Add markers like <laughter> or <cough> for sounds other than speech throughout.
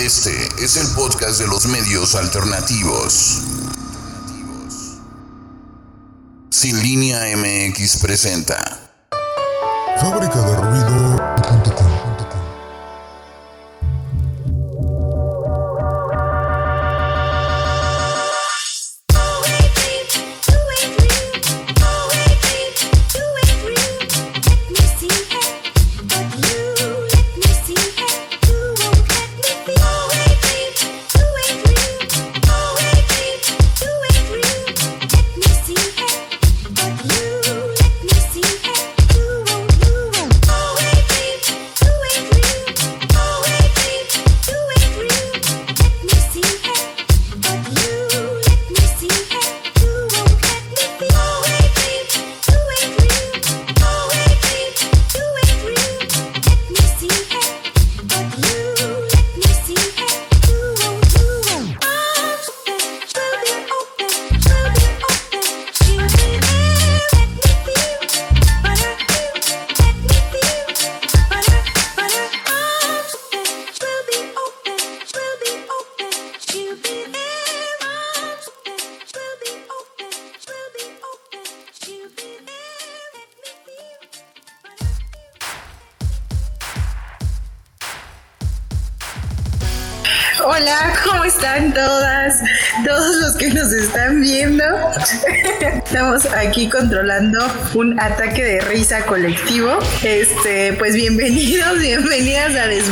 Este es el podcast de los medios alternativos. Sin línea MX presenta. Fábrica de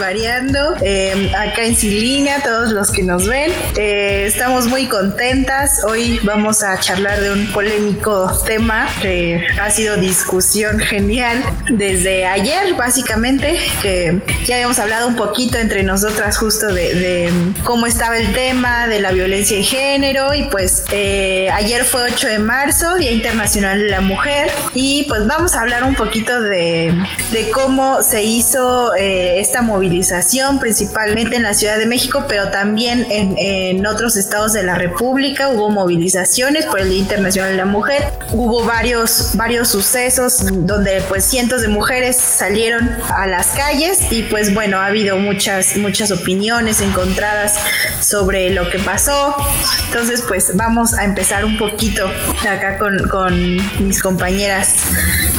Desvariando. Eh, acá en Silina, todos los que nos ven. Eh, estamos muy contentas. Hoy vamos a charlar de un polémico tema que ha sido discusión genial desde ayer, básicamente, que ya habíamos hablado un poquito entre nosotras justo de, de cómo estaba el tema de la violencia de género y pues eh, ayer fue 8 de marzo, Día Internacional de la Mujer y pues vamos a hablar un poquito de, de cómo se hizo eh, esta movilización principalmente en la Ciudad de México pero también en, otros estados de la República hubo movilizaciones por el Día Internacional de la Mujer, hubo varios, varios sucesos donde pues cientos de mujeres salieron a las calles y pues bueno ha habido muchas, muchas opiniones encontradas sobre lo que pasó. Entonces, pues vamos a empezar un poquito acá con, con mis compañeras.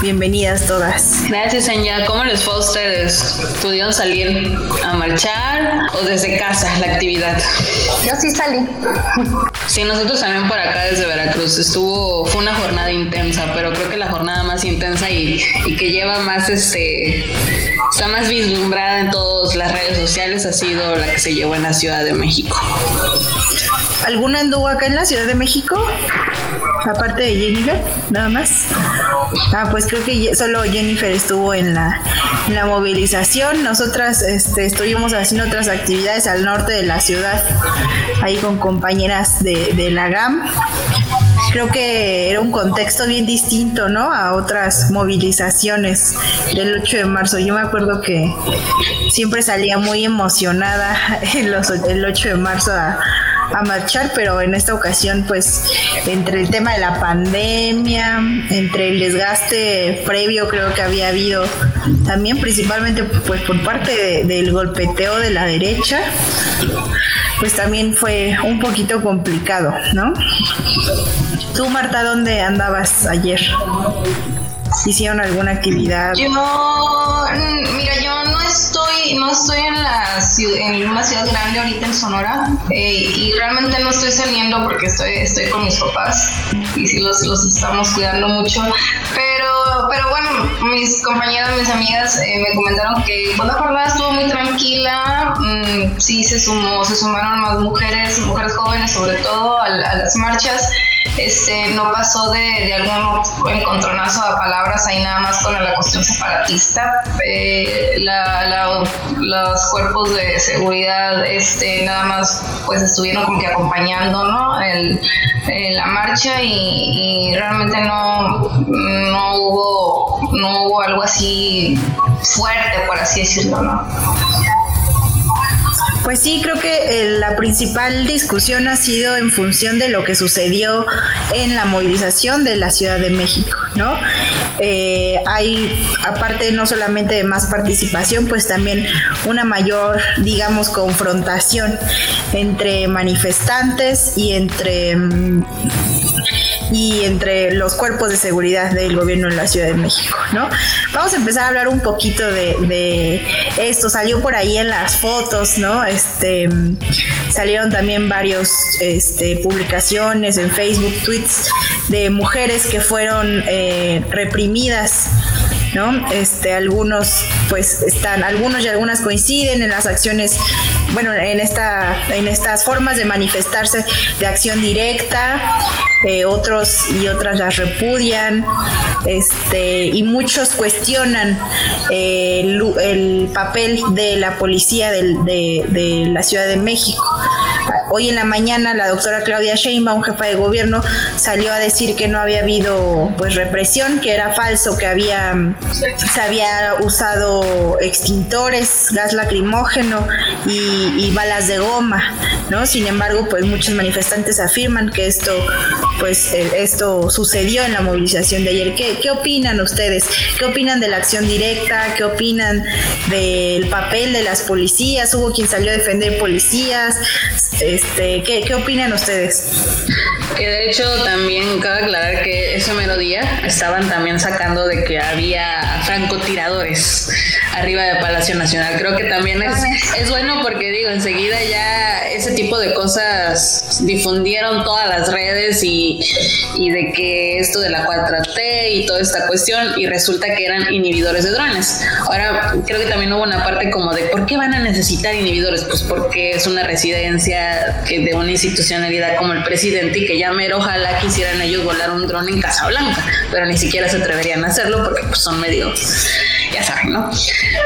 Bienvenidas todas. Gracias, Anya. ¿Cómo les fue a ustedes? ¿Pudieron salir a marchar o desde casa la actividad? Yo sí salí. Sí, nosotros también por acá desde Veracruz. Estuvo, fue una jornada intensa, pero creo que la jornada más intensa y, y que lleva más, este, está más vislumbrada en todas las redes sociales ha sido la que se llevó en la Ciudad de México. ¿Alguna anduvo acá en la Ciudad de México? Aparte de Jennifer, nada más. Ah, pues creo que solo Jennifer estuvo en la, la movilización. Nosotras este, estuvimos haciendo otras actividades al norte de la ciudad, ahí con compañeras de, de la GAM creo que era un contexto bien distinto, ¿no? A otras movilizaciones del 8 de marzo. Yo me acuerdo que siempre salía muy emocionada <laughs> el 8 de marzo a, a marchar, pero en esta ocasión, pues, entre el tema de la pandemia, entre el desgaste previo, creo que había habido también, principalmente, pues, por parte de, del golpeteo de la derecha, pues también fue un poquito complicado, ¿no? Tú, Marta, ¿dónde andabas ayer? ¿Hicieron alguna actividad? Yo, mira, yo no estoy en la en una ciudad grande ahorita en Sonora eh, y realmente no estoy saliendo porque estoy, estoy con mis papás y sí los, los estamos cuidando mucho, pero, pero bueno, mis compañeras, mis amigas eh, me comentaron que pues, la jornada estuvo muy tranquila, mm, sí se sumó, se sumaron más mujeres, mujeres jóvenes sobre todo a, a las marchas este, no pasó de, algún encontronazo a palabras ahí nada más con la cuestión separatista. Eh, la, la, los cuerpos de seguridad este, nada más pues estuvieron como que acompañando. El, la marcha y, y, realmente no, no, hubo, no hubo algo así fuerte, por así decirlo. ¿no? Pues sí, creo que eh, la principal discusión ha sido en función de lo que sucedió en la movilización de la Ciudad de México, ¿no? Eh, hay, aparte no solamente de más participación, pues también una mayor, digamos, confrontación entre manifestantes y entre... Mm, y entre los cuerpos de seguridad del gobierno en la Ciudad de México, ¿no? Vamos a empezar a hablar un poquito de, esto. Salió por ahí en las fotos, ¿no? Este salieron también varios este, publicaciones en Facebook, tweets de mujeres que fueron eh, reprimidas ¿no? Este, algunos pues están, algunos y algunas coinciden en las acciones, bueno, en esta, en estas formas de manifestarse de acción directa, eh, otros y otras las repudian, este, y muchos cuestionan eh, el, papel de la policía de, de la Ciudad de México. Hoy en la mañana la doctora Claudia Sheinbaum, jefa de gobierno, salió a decir que no había habido pues represión, que era falso, que había se había usado extintores, gas lacrimógeno y, balas de goma, ¿no? Sin embargo, pues muchos manifestantes afirman que esto pues eh, esto sucedió en la movilización de ayer. ¿Qué, ¿Qué opinan ustedes? ¿Qué opinan de la acción directa? ¿Qué opinan del papel de las policías? Hubo quien salió a defender policías. Este, ¿qué, opinan ustedes? Que de hecho también cabe aclarar que ese mero día estaban también sacando de que había francotiradores arriba de Palacio Nacional. Creo que también es, es bueno porque digo, enseguida ya ese tipo de cosas difundieron todas las redes y, y de que esto de la 4T y toda esta cuestión y resulta que eran inhibidores de drones. Ahora creo que también hubo una parte como de ¿por qué van a necesitar inhibidores? Pues porque es una residencia que de una institucionalidad como el presidente y que ya mero ojalá quisieran ellos volar un dron en Casablanca, pero ni siquiera se atreverían a hacerlo porque pues, son medio ya saben, ¿no?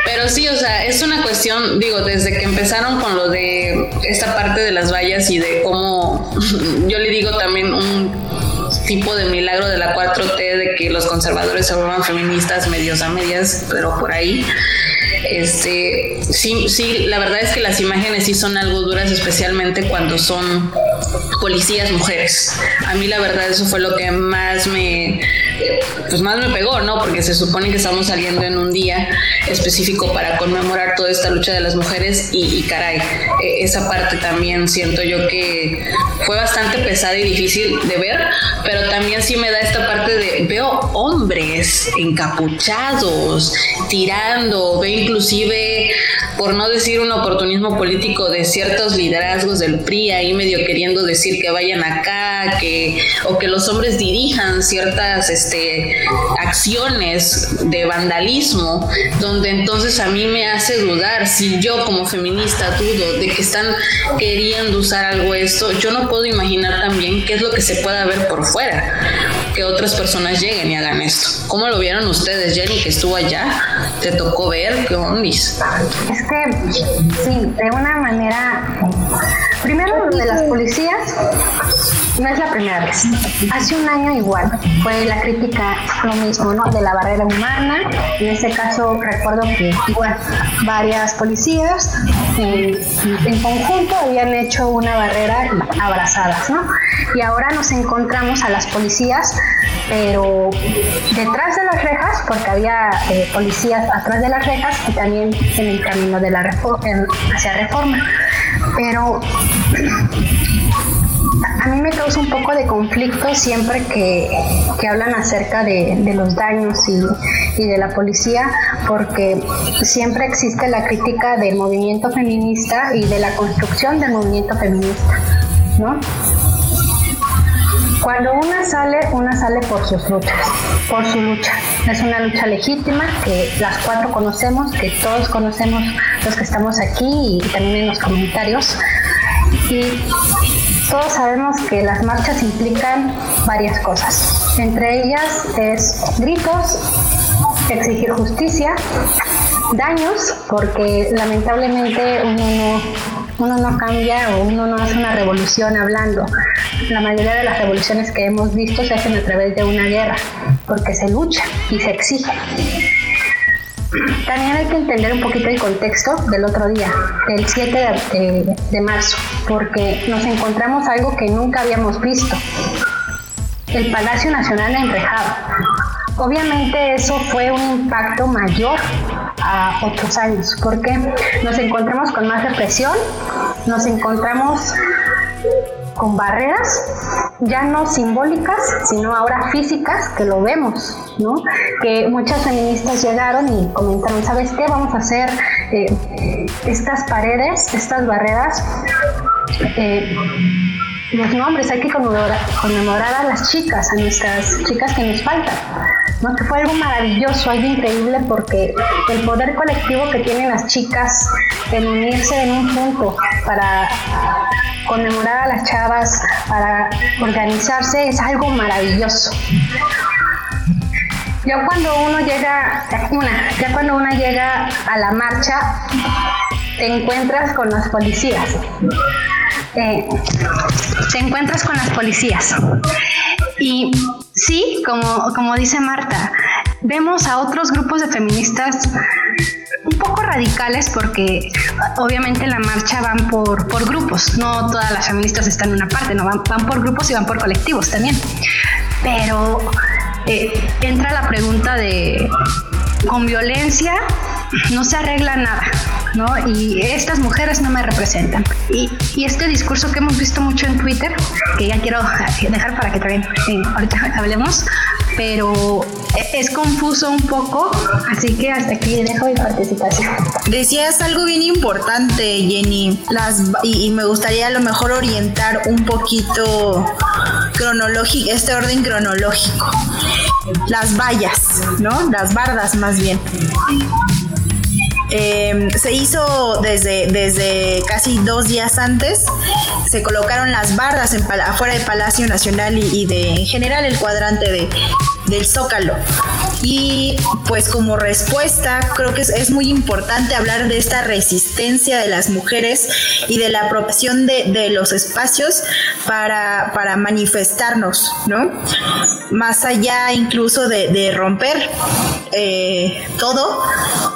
Pero sí, o sea, es una cuestión, digo, desde que empezaron con lo de esta parte de las vallas y de cómo, <laughs> yo le digo también un tipo de milagro de la 4T de que los conservadores se vuelvan feministas medios a medias, pero por ahí. Este, sí, sí, la verdad es que las imágenes sí son algo duras, especialmente cuando son policías mujeres. A mí la verdad eso fue lo que más me, pues más me pegó, ¿no? Porque se supone que estamos saliendo en un día específico para conmemorar toda esta lucha de las mujeres y, caray, e, esa parte también siento yo que fue bastante pesada y difícil de ver, pero también sí me da esta parte de veo hombres encapuchados, tirando, veo inclusive, por no decir un oportunismo político de ciertos liderazgos del PRI ahí medio queriendo decir que vayan acá, que o que los hombres dirijan ciertas este, acciones de vandalismo, donde entonces a mí me hace dudar si yo como feminista dudo de que están queriendo usar algo esto, yo no puedo imaginar también qué es lo que se pueda ver por fuera, que otras personas lleguen y hagan esto. ¿Cómo lo vieron ustedes, Jenny, que estuvo allá? ¿Te tocó ver? ¿Qué ondis? Es que, sí, de una manera... Primero, de las policías no es la primera vez. Hace un año igual fue la crítica lo mismo, ¿no? De la barrera humana. En ese caso recuerdo que igual varias policías en, en conjunto habían hecho una barrera abrazadas, ¿no? Y ahora nos encontramos a las policías, pero detrás de las rejas, porque había eh, policías atrás de las rejas y también en el camino de la hacia reforma. Pero a mí me causa un poco de conflicto siempre que, hablan acerca de, los daños y, de la policía, porque siempre existe la crítica del movimiento feminista y de la construcción del movimiento feminista, ¿no? Cuando una sale, una sale por sus luchas, por su lucha. Es una lucha legítima que las cuatro conocemos, que todos conocemos los que estamos aquí y también en los comentarios. Y todos sabemos que las marchas implican varias cosas. Entre ellas es gritos, exigir justicia, daños, porque lamentablemente uno no, uno no cambia o uno no hace una revolución hablando. La mayoría de las revoluciones que hemos visto se hacen a través de una guerra, porque se lucha y se exige. también hay que entender un poquito el contexto del otro día, el 7 de, marzo, porque nos encontramos algo que nunca habíamos visto. El Palacio Nacional enrejado. Obviamente eso fue un impacto mayor a otros años, porque nos encontramos con más represión, nos encontramos con barreras ya no simbólicas, sino ahora físicas, que lo vemos, ¿no? Que muchas feministas llegaron y comentaron, ¿sabes qué? Vamos a hacer eh, estas paredes, estas barreras. Eh, los nombres, hay que conmemorar, conmemorar, a las chicas, a nuestras chicas que nos faltan, ¿no? que fue algo maravilloso, algo increíble porque el poder colectivo que tienen las chicas en unirse en un punto para conmemorar a las chavas, para organizarse, es algo maravilloso. Ya cuando uno llega, una, ya cuando uno llega a la marcha, te encuentras con las policías. Eh, te encuentras con las policías. Y sí, como, como dice Marta, vemos a otros grupos de feministas un poco radicales porque obviamente la marcha van por, por grupos, no todas las feministas están en una parte, no van, van por grupos y van por colectivos también. Pero eh, entra la pregunta de, con violencia no se arregla nada. ¿no? Y estas mujeres no me representan. Y, y, este discurso que hemos visto mucho en Twitter, que ya quiero dejar para que también eh, ahorita <laughs> hablemos, pero es confuso un poco, así que hasta aquí dejo mi participación. Decías algo bien importante, Jenny, las, y, me gustaría a lo mejor orientar un poquito cronológico, este orden cronológico. Las vallas, ¿no? Las bardas más bien. Em, se hizo desde, desde casi dos días antes. Se colocaron las bardas en, afuera del Palacio Nacional y, de en general el cuadrante de, del Zócalo. Y pues como respuesta, creo que es, muy importante hablar de esta resistencia de las mujeres y de la apropiación de, los espacios para, para, manifestarnos, ¿no? Más allá incluso de, romper eh, todo,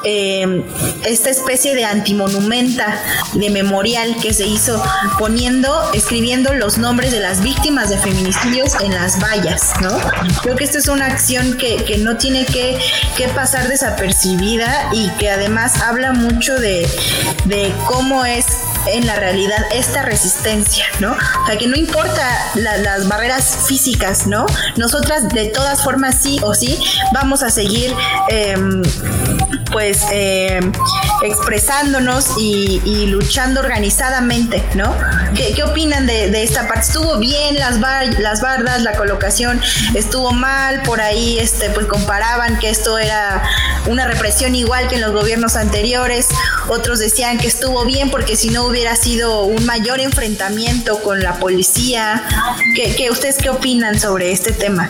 eh, esta especie de antimonumenta, de memorial que se hizo poniendo, escribiendo los nombres de las víctimas de feminicidios en las vallas, ¿no? Creo que esta es una acción que, que no tiene que, que, pasar desapercibida y que además habla mucho de, de cómo es en la realidad esta resistencia, ¿no? O sea, que no importa las barreras físicas, ¿no? Nosotras de todas formas sí o sí vamos a seguir em, pues em, expresándonos y, luchando organizadamente, ¿no? ¿Qué, opinan de, esta parte? ¿Estuvo bien las, las bardas, la colocación? ¿Estuvo mal? Por ahí este, pues comparaban que esto era una represión igual que en los gobiernos anteriores. Otros decían que estuvo bien porque si no hubiera sido un mayor enfrentamiento con la policía. ¿Qué, ustedes qué opinan sobre este tema?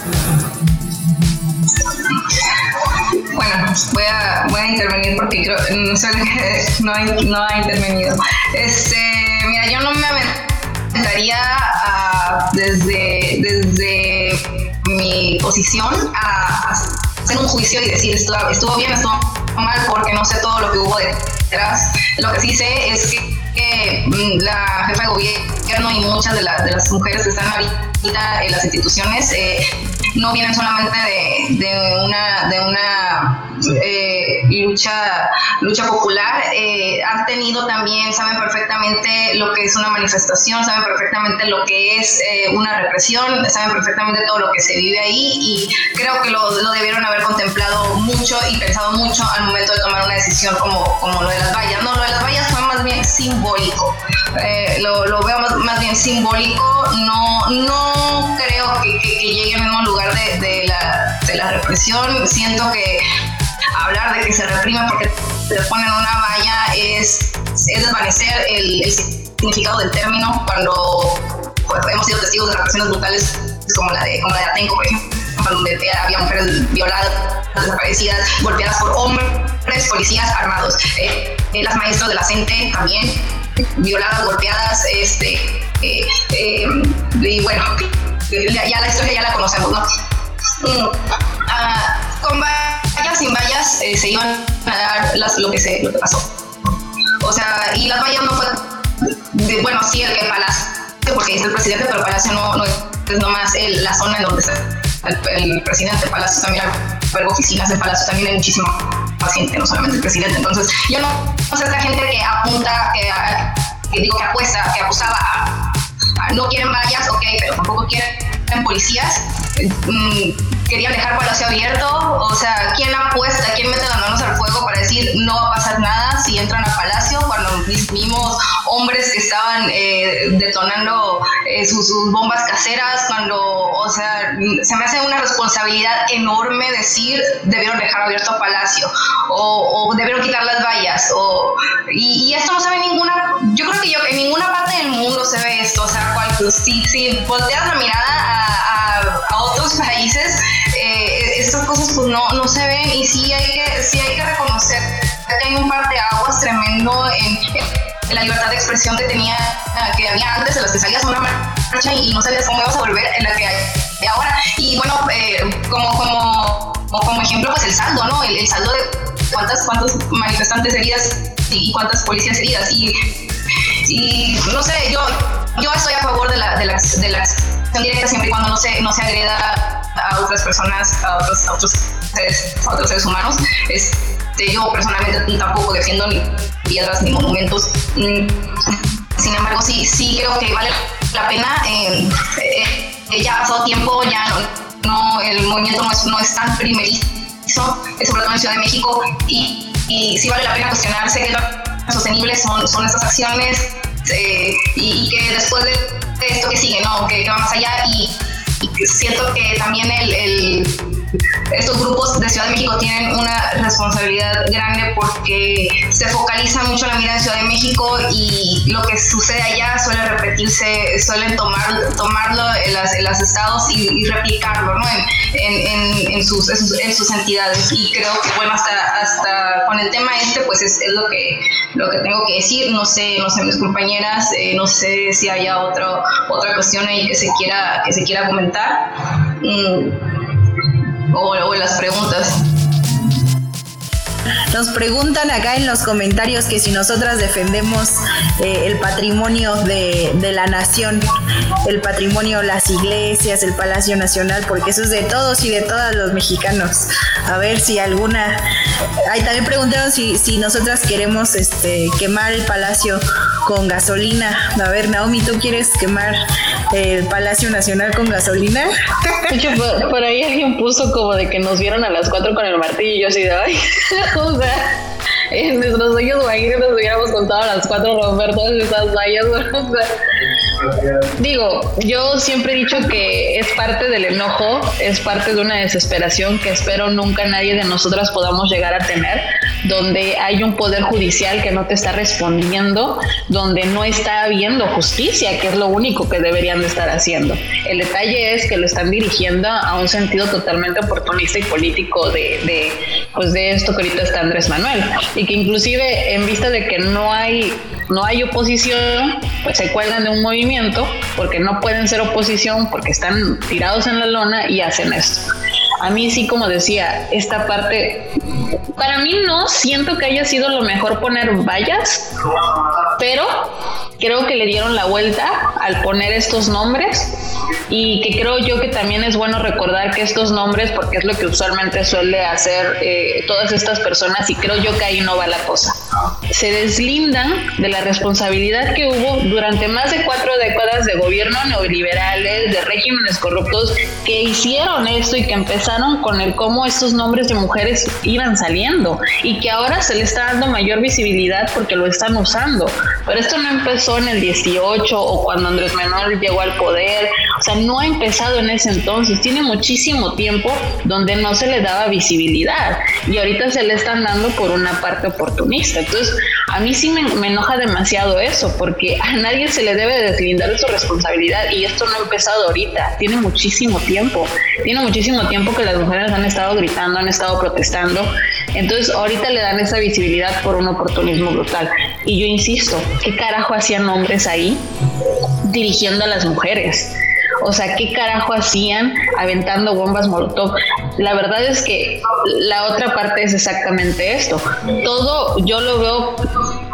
Bueno, voy a, voy a intervenir porque no, <laughs> no, ha, no ha intervenido. Este, mira, yo no me aventaría desde, desde mi posición a, hacer un juicio y decir estuvo, estuvo bien, estuvo mal porque no sé todo lo que hubo detrás. Lo que sí sé es que Mm, la jefa de gobierno y muchas de, las mujeres que están ahorita en las instituciones eh, no vienen solamente de, una, de una lucha, lucha popular, eh, han tenido también, saben perfectamente lo que es una manifestación, saben perfectamente lo que es una represión, saben perfectamente todo lo que se vive ahí y creo que lo, lo, debieron haber contemplado mucho y pensado mucho al momento de tomar una decisión como, como lo de las vallas. No, lo de las vallas fue más bien simbólico. Eh, lo, veo más, bien simbólico. No, no creo que, llegue al mismo lugar de, la, de, la, represión. Siento que hablar de que se reprime porque le ponen una valla es, es desvanecer el, significado del término cuando pues, hemos sido testigos de represiones brutales como la de, como la de Atenco, por ejemplo donde había mujeres violadas, desaparecidas, golpeadas por hombres, policías armados. Eh, eh, las maestras de la CENTE también violadas, golpeadas, este, eh, y bueno, ya la historia ya la conocemos, ¿no? Mm, ah, con sin vallas, se iban a lo que se lo que pasó. O sea, y las vallas no fue, bueno, sí, el, el palacio, porque es el presidente, pero el palacio no, no es nomás el, la zona en donde está el, el presidente. El palacio también hay oficinas del palacio, también hay muchísima más gente, no solamente el presidente. Entonces, yo no, no sé, esta gente que apunta, que, que digo que apuesta, que acusaba a, a no quieren vallas, ok, pero tampoco quieren policías. Mm, querían dejar Palacio abierto, o sea, ¿quién apuesta, quién mete las manos al fuego para decir no va a pasar nada si entran a Palacio? Cuando vimos hombres que estaban eh, detonando eh, sus, sus, bombas caseras, cuando, o sea, se me hace una responsabilidad enorme decir debieron dejar abierto a Palacio o, o debieron quitar las vallas, o, y, y, esto no se ve en ninguna, yo creo que yo, en ninguna parte del mundo se ve esto, o sea, cual, si, si volteas la mirada a, a, a otros países, eh, estas cosas pues no, no se ven y sí hay que, sí hay que reconocer que hay un par de aguas tremendo en, en la libertad de expresión que tenía que había antes en las que salías una marcha y no sabías cómo ibas a volver en la que hay ahora. Y bueno eh, como, como, como ejemplo pues el saldo no el, el saldo de cuántas cuántos manifestantes heridas y, cuántas policías heridas. Y, y no sé yo yo estoy a favor de la, de de directa siempre y cuando no se, no se agreda a otras personas, a otros, a otros, seres, a otros seres humanos. Este, yo personalmente tampoco defiendo ni piedras ni monumentos. Sin embargo, sí, sí creo que vale la pena. Eh, eh, ya ha pasado tiempo, ya no, no, el movimiento no es, no es tan primerizo, sobre todo en Ciudad de México, y, y sí vale la pena cuestionarse qué tan sostenibles son, son estas acciones eh, y, que después de, esto que sigue, ¿no? que va más allá y, siento que también el, estos grupos de Ciudad de México tienen una responsabilidad grande porque se focaliza mucho la mirada en Ciudad de México y lo que sucede allá suele repetirse, suelen tomar, tomarlo en, las, en los estados y, y replicarlo ¿no? en, en, sus, sus, en, sus, entidades. Y creo que, bueno, hasta, hasta con el tema este, pues es, es, lo, que, lo que tengo que decir. No sé, no sé, mis compañeras, eh, no sé si haya otro, otra cuestión ahí que se quiera, que se quiera comentar. Mm o, las preguntas. Nos preguntan acá en los comentarios que si nosotras defendemos eh, el patrimonio de, la nación, el patrimonio, las iglesias, el Palacio Nacional, porque eso es de todos y de todos los mexicanos. A ver si alguna. Ahí también preguntaron si, si nosotras queremos este, quemar el palacio con gasolina. A ver, Naomi, ¿tú quieres quemar el Palacio Nacional con gasolina? De hecho, por, por ahí alguien puso como de que nos vieron a las cuatro con el martillo y yo así de ay. O en nuestros sueños imagínate nos hubiéramos contado a las cuatro romper todas esas vallas. O digo, yo siempre he dicho que es parte del enojo, es parte de una desesperación que espero nunca nadie de nosotras podamos llegar a tener, donde hay un poder judicial que no te está respondiendo, donde no está habiendo justicia, que es lo único que deberían de estar haciendo. El detalle es que lo están dirigiendo a un sentido totalmente oportunista y político de, de pues de esto que ahorita está Andrés Manuel y que inclusive en vista de que no hay no hay oposición, pues se cuelgan de un movimiento porque no pueden ser oposición porque están tirados en la lona y hacen esto. A mí sí, como decía, esta parte, para mí no siento que haya sido lo mejor poner vallas, pero creo que le dieron la vuelta al poner estos nombres y que creo yo que también es bueno recordar que estos nombres, porque es lo que usualmente suele hacer eh, todas estas personas y creo yo que ahí no va la cosa, se deslindan de la responsabilidad que hubo durante más de cuatro décadas de gobierno neoliberales, de regímenes corruptos que hicieron esto y que empezaron con el cómo estos nombres de mujeres iban saliendo y que ahora se le está dando mayor visibilidad porque lo están usando. Pero esto no empezó en el 18 o cuando Andrés Manuel llegó al poder, sea, no ha empezado en ese entonces, tiene muchísimo tiempo donde no se le daba visibilidad y ahorita se le están dando por una parte oportunista. Entonces, a mí sí me, me enoja demasiado eso porque a nadie se le debe deslindar de su responsabilidad y esto no ha empezado ahorita, tiene muchísimo tiempo, tiene muchísimo tiempo que las mujeres han estado gritando, han estado protestando, entonces ahorita le dan esa visibilidad por un oportunismo brutal. Y yo insisto, ¿qué carajo hacían hombres ahí dirigiendo a las mujeres? O sea, ¿qué carajo hacían aventando bombas Molotov? La verdad es que la otra parte es exactamente esto. Todo yo lo veo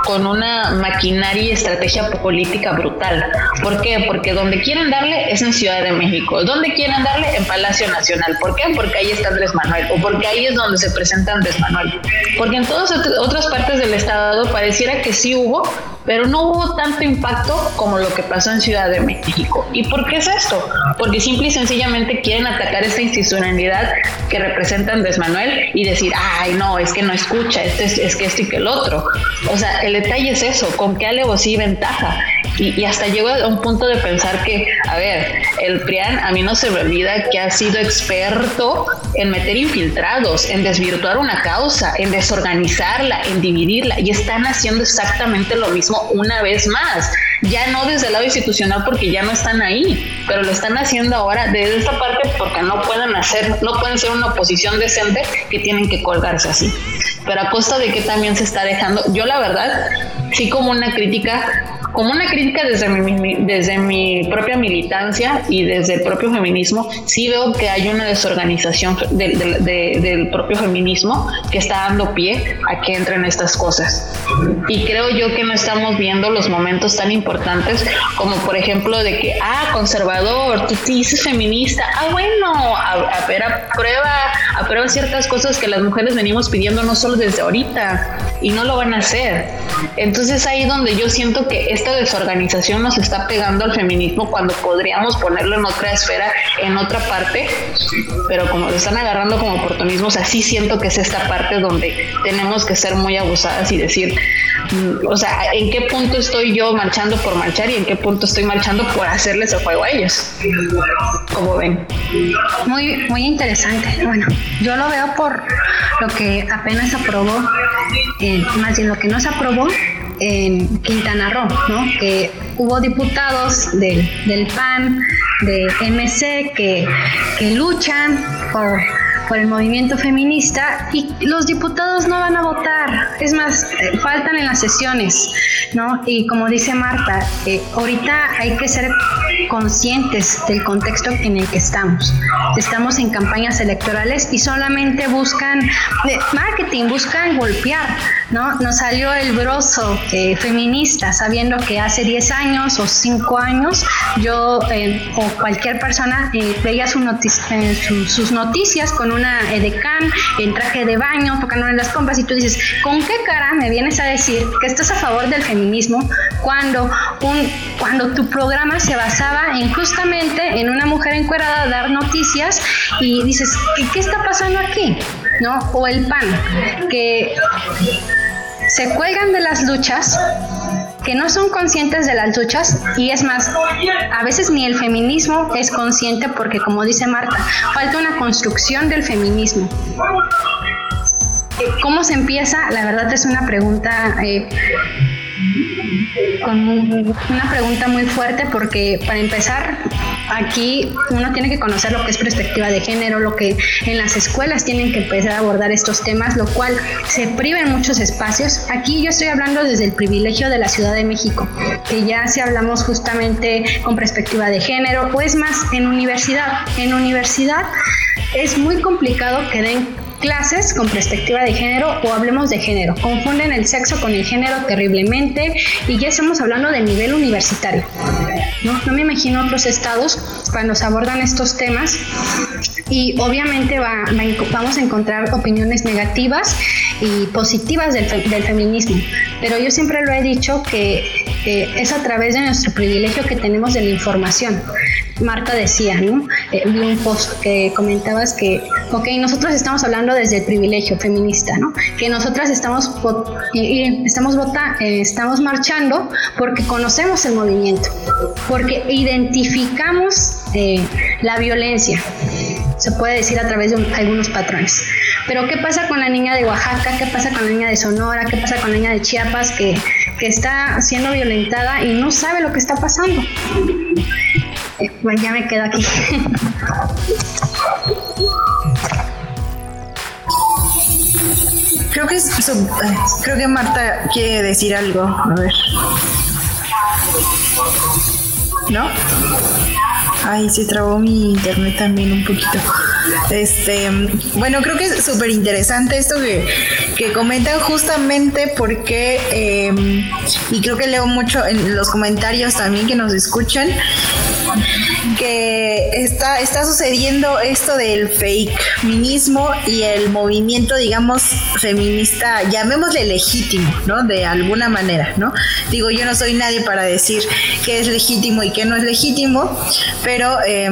con una maquinaria y estrategia política brutal. ¿Por qué? Porque donde quieren darle es en Ciudad de México. ¿Dónde quieren darle? En Palacio Nacional. ¿Por qué? Porque ahí está Andrés Manuel o porque ahí es donde se presenta Andrés Manuel. Porque en todas otras partes del estado pareciera que sí hubo, pero no hubo tanto impacto como lo que pasó en Ciudad de México. ¿Y por qué es esto? Porque simple y sencillamente quieren atacar esta institucionalidad que representa Andrés Manuel y decir, ay, no, es que no escucha, este es, es que esto y que el otro. O sea, el detalle es eso, con qué alevosía y ventaja. Y, hasta llego a un punto de pensar que, a ver, el PRIAN a mí no se me olvida que ha sido experto en meter infiltrados, en desvirtuar una causa, en desorganizarla, en dividirla, y están haciendo exactamente lo mismo una vez más. Ya no desde el lado institucional porque ya no están ahí, pero lo están haciendo ahora desde esta parte porque no pueden hacer, no pueden ser una oposición decente que tienen que colgarse así. Pero a costa de que también se está dejando, yo la verdad, sí como una crítica como una crítica desde mi, desde mi propia militancia y desde el propio feminismo, sí veo que hay una desorganización del propio feminismo que está dando pie a que entren estas cosas. Y creo yo que no estamos viendo los momentos tan importantes como por ejemplo de que, ah, conservador, tú te dices feminista, ah, bueno, a, a ver, aprueba, aprueba ciertas cosas que las mujeres venimos pidiendo no solo desde ahorita y no lo van a hacer. Entonces ahí donde yo siento que es esta desorganización nos está pegando al feminismo cuando podríamos ponerlo en otra esfera, en otra parte, pero como lo están agarrando como oportunismos, así siento que es esta parte donde tenemos que ser muy abusadas y decir, mm, o sea, ¿en qué punto estoy yo marchando por marchar y en qué punto estoy marchando por hacerles el juego a ellos? Como ven. Muy, muy interesante. Bueno, yo lo veo por lo que apenas aprobó, eh, más bien lo que no se aprobó en Quintana Roo, ¿no? que hubo diputados del, del PAN, de MC, que, que luchan por por el movimiento feminista y los diputados no van a votar, es más, eh, faltan en las sesiones, ¿no? Y como dice Marta, eh, ahorita hay que ser conscientes del contexto en el que estamos. Estamos en campañas electorales y solamente buscan eh, marketing, buscan golpear, ¿no? Nos salió el broso feminista sabiendo que hace 10 años o 5 años yo o cualquier persona veía su sus noticias con una edecán en traje de baño, tocando en las compras y tú dices, ¿con qué cara me vienes a decir que estás a favor del feminismo cuando, un, cuando tu programa se basaba en justamente en una mujer encuerada dar noticias y dices, ¿qué, qué está pasando aquí? ¿No? O el PAN, que se cuelgan de las luchas que no son conscientes de las luchas y es más, a veces ni el feminismo es consciente porque como dice Marta, falta una construcción del feminismo. ¿Cómo se empieza? La verdad es una pregunta eh, con una pregunta muy fuerte porque para empezar aquí uno tiene que conocer lo que es perspectiva de género, lo que en las escuelas tienen que empezar a abordar estos temas, lo cual se priva en muchos espacios. Aquí yo estoy hablando desde el privilegio de la Ciudad de México, que ya si hablamos justamente con perspectiva de género, o es más, en universidad. En universidad es muy complicado que den clases con perspectiva de género o hablemos de género. Confunden el sexo con el género terriblemente y ya estamos hablando de nivel universitario. No, me imagino otros estados cuando se abordan estos temas y obviamente va, vamos a encontrar opiniones negativas y positivas del, feminismo. Pero yo siempre lo he dicho que es a través de nuestro privilegio que tenemos de la información. Marta decía, ¿no? Eh, vi un post que comentabas que, ok, nosotros estamos hablando desde el privilegio feminista, ¿no? Que nosotras estamos, estamos, vota, eh, estamos marchando porque conocemos el movimiento, porque identificamos eh, la violencia, se puede decir a través de algunos patrones. Pero ¿qué pasa con la niña de Oaxaca? ¿Qué pasa con la niña de Sonora? ¿Qué pasa con la niña de Chiapas que, que está siendo violentada y no sabe lo que está pasando? Bueno, ya me quedo aquí. Creo que creo que Marta quiere decir algo. A ver. ¿No? Ay, se trabó mi internet también un poquito. Este, bueno, creo que es súper interesante esto que, que, comentan justamente porque, em, y creo que leo mucho en los comentarios también que nos escuchan, que está, está sucediendo esto del fake feminismo y el movimiento, digamos, feminista, llamémosle legítimo, ¿no? De alguna manera, ¿no? Digo, yo no soy nadie para decir qué es legítimo y qué no es legítimo, pero eh,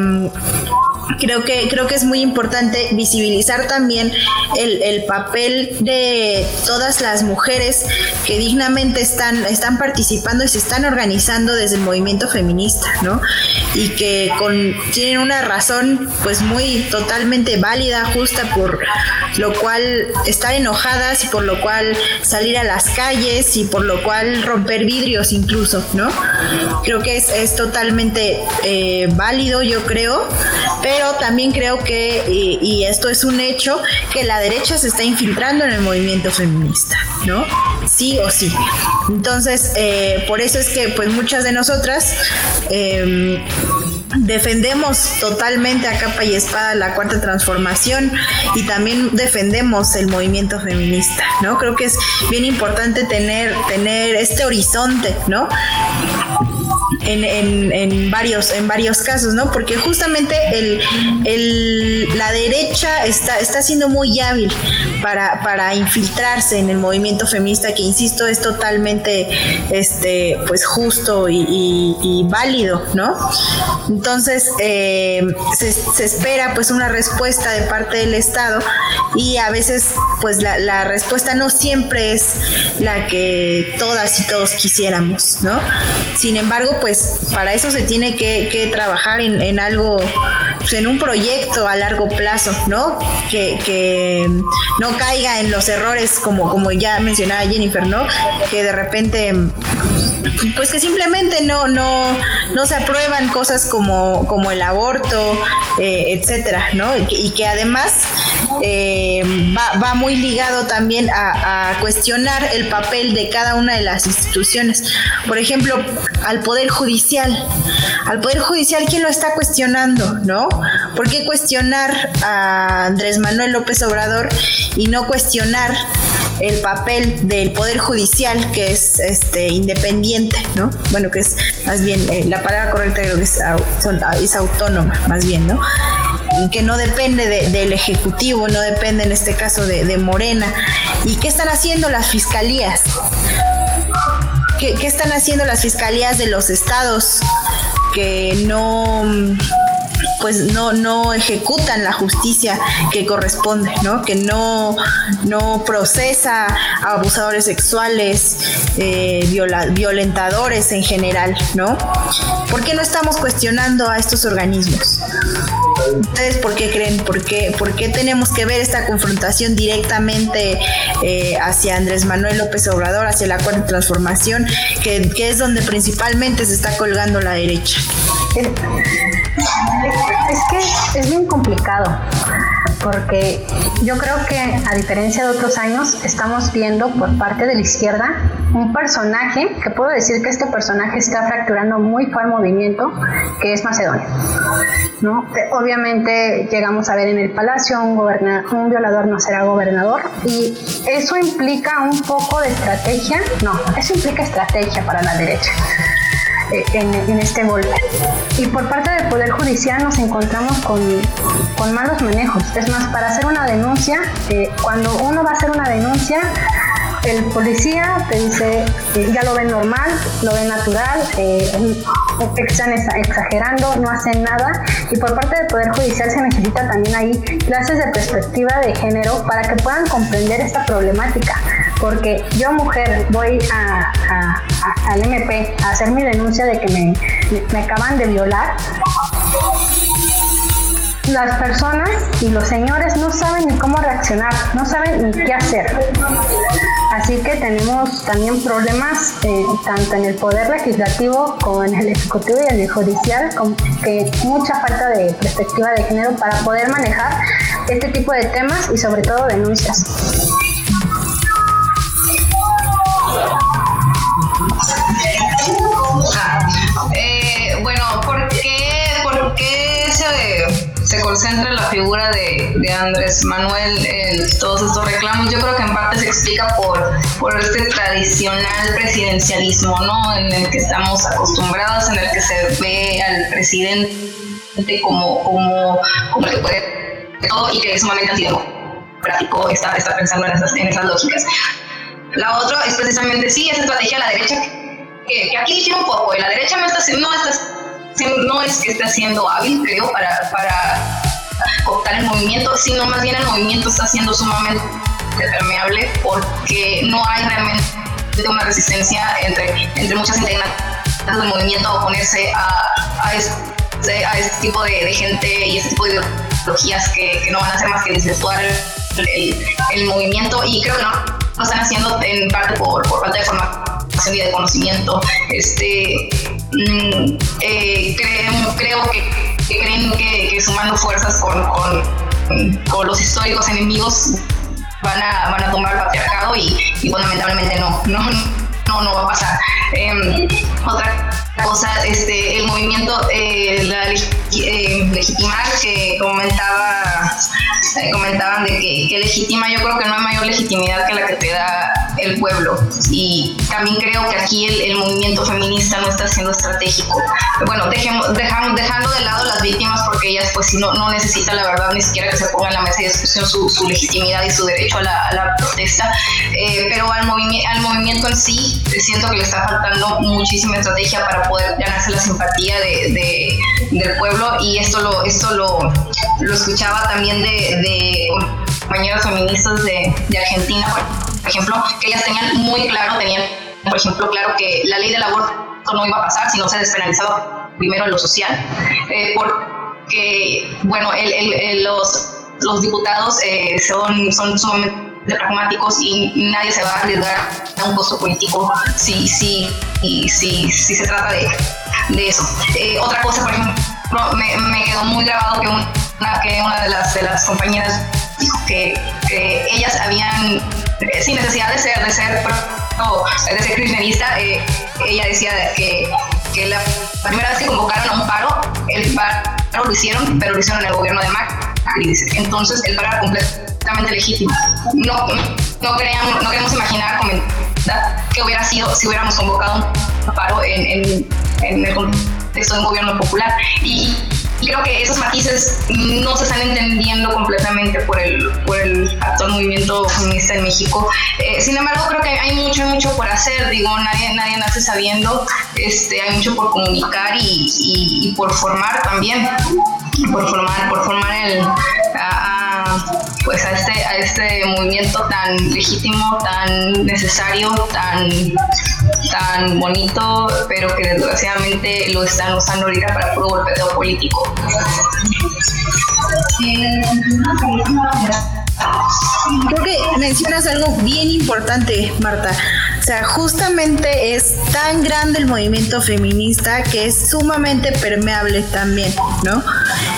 creo que, creo que es muy importante visibilizar también el, el, papel de todas las mujeres que dignamente están, están participando y se están organizando desde el movimiento feminista, ¿no? Y que con, tienen una razón pues muy totalmente válida, justa, por lo cual estar enojadas y por lo cual salir a las calles y por lo cual romper vidrios incluso, ¿no? Creo que es, es totalmente eh, válido, yo creo, pero también creo que, y, y, esto es un hecho, que la derecha se está infiltrando en el movimiento feminista, ¿no? Sí o sí. Entonces, eh, por eso es que pues muchas de nosotras... Eh, defendemos totalmente a capa y espada la cuarta transformación y también defendemos el movimiento feminista, ¿no? Creo que es bien importante tener, tener este horizonte, ¿no? En, en, en, varios, en varios casos, ¿no? Porque justamente el, el, la derecha está, está siendo muy hábil para, para infiltrarse en el movimiento feminista, que insisto, es totalmente este, pues justo y, válido, ¿no? Entonces, eh, se, se, espera pues una respuesta de parte del Estado y a veces pues la, la, respuesta no siempre es la que todas y todos quisiéramos, ¿no? Sin embargo, pues para eso se tiene que, trabajar en, algo, pues, en un proyecto a largo plazo, ¿no? Que, no caiga en los errores como, como ya mencionaba Jennifer, ¿no? Que de repente pues que simplemente no, no, no se aprueban cosas como, como el aborto, eh, etcétera, ¿no? Y que, y que además eh, va, va, muy ligado también a, a, cuestionar el papel de cada una de las instituciones. Por ejemplo, al Poder Judicial. Al Poder Judicial, ¿quién lo está cuestionando, no? ¿Por qué cuestionar a Andrés Manuel López Obrador y no cuestionar el papel del Poder Judicial, que es este independiente, ¿no? Bueno, que es más bien, eh, la palabra correcta creo que es, es autónoma, más bien, ¿no? que no depende de, del Ejecutivo, no depende en este caso de, de, Morena. ¿Y qué están haciendo las fiscalías? ¿Qué, ¿Qué, están haciendo las fiscalías de los estados que no pues no, no ejecutan la justicia que corresponde, ¿no? Que no, no procesa a abusadores sexuales, eh, viola, violentadores en general, ¿no? ¿Por qué no estamos cuestionando a estos organismos? ¿Ustedes por qué creen? ¿Por qué, por qué tenemos que ver esta confrontación directamente eh, hacia Andrés Manuel López Obrador, hacia la cuarta transformación, que, que es donde principalmente se está colgando la derecha? Es que es bien complicado porque yo creo que a diferencia de otros años estamos viendo por parte de la izquierda un personaje que puedo decir que este personaje está fracturando muy fuerte movimiento que es Macedonia. ¿no? Obviamente llegamos a ver en el palacio un, un violador no será gobernador y eso implica un poco de estrategia, no, eso implica estrategia para la derecha en, este golpe. Y por parte del Poder Judicial nos encontramos con, con malos manejos. Es más, para hacer una denuncia, eh, cuando uno va a hacer una denuncia, el policía te dice, eh, ya lo ven normal, lo ven natural, eh, están exagerando, no hacen nada. Y por parte del Poder Judicial se necesita también ahí clases de perspectiva de género para que puedan comprender esta problemática. Porque yo, mujer, voy al MP a hacer mi denuncia de que me, me acaban de violar las personas y los señores no saben ni cómo reaccionar, no saben ni qué hacer. Así que tenemos también problemas eh, tanto en el poder legislativo como en el ejecutivo y en el judicial, con que mucha falta de perspectiva de género para poder manejar este tipo de temas y sobre todo denuncias. Eh, bueno, ¿por qué, ¿por qué se concentra en la figura de, de Andrés Manuel en todos estos reclamos. Yo creo que en parte se explica por, por este tradicional presidencialismo, ¿no? En el que estamos acostumbrados, en el que se ve al presidente como, como, como que puede todo y que es sumamente antidemocrático está, está pensando en esas, en esas lógicas. La otra es precisamente, sí, esa estrategia de la derecha, que, que aquí un poco, la derecha no, está, no, está, no es que esté siendo hábil, creo, para, para optar el movimiento, sino más bien el movimiento está siendo sumamente permeable porque no hay realmente una resistencia entre, entre muchas integrantes del movimiento a oponerse a, a, este, a este tipo de, gente y este tipo de ideologías que, que no van a hacer más que desvirtuar el, movimiento y creo que no lo están haciendo en parte por, por falta de formación y de conocimiento. Este, mm, eh, creo, creo que, creen que, sumando fuerzas con, con, los históricos enemigos van a, van a tomar el patriarcado y, y fundamentalmente no, no, no, no va a pasar. Otra cosa, este, el movimiento, eh, la, eh, legitimar que comentaba, eh, comentaban de que, que, legitima, yo creo que no hay mayor legitimidad que la que te da el pueblo. Y también creo que aquí el, el movimiento feminista no está siendo estratégico. Bueno, dejemos, dejamos, dejando de lado las víctimas porque ellas pues si no, no necesitan la verdad ni siquiera que se ponga en la mesa de discusión su, su legitimidad y su derecho a la, a la protesta, eh, pero al, movi al movimiento en sí siento que le está faltando muchísima estrategia para poder ganarse la simpatía de, de, del pueblo. Y esto lo, esto lo, lo escuchaba también de, de compañeras feministas de, Argentina, por ejemplo, que ellas tenían muy claro, tenían, por ejemplo, claro que la ley del aborto no iba a pasar si no se despenalizaba primero en lo social, eh, porque, bueno, el, el, los, los diputados eh, son, son sumamente pragmáticos y nadie se va a arriesgar a un costo político si, si, si, si, si se trata de, de eso. Eh, otra cosa, por ejemplo, me, me, quedó muy grabado que una, que una de, las, de las compañeras dijo que, ellas habían, sin necesidad de ser, de ser, no, de ser kirchnerista, eh, ella decía que, que la primera vez que convocaron a un paro, el paro lo hicieron, pero lo hicieron en el gobierno de Macri. Entonces el paro era completamente legítimo. No, no, creamos, no queremos imaginar que hubiera sido si hubiéramos convocado un paro en, en, en el contexto de un gobierno popular. Y, y, creo que esos matices no se están entendiendo completamente por el, por el actual movimiento feminista en México. Eh, sin embargo, creo que hay mucho, mucho por hacer. Digo, nadie, nadie nace sabiendo. Este, hay mucho por comunicar y, y, y por formar también. Por formar, por formar el, a, pues a este, a este movimiento tan legítimo, tan necesario, tan, tan bonito, pero que desgraciadamente lo están usando ahorita para puro golpeteo político. Creo que mencionas algo bien importante, Marta. O sea, justamente es tan grande el movimiento feminista que es sumamente permeable también, ¿no?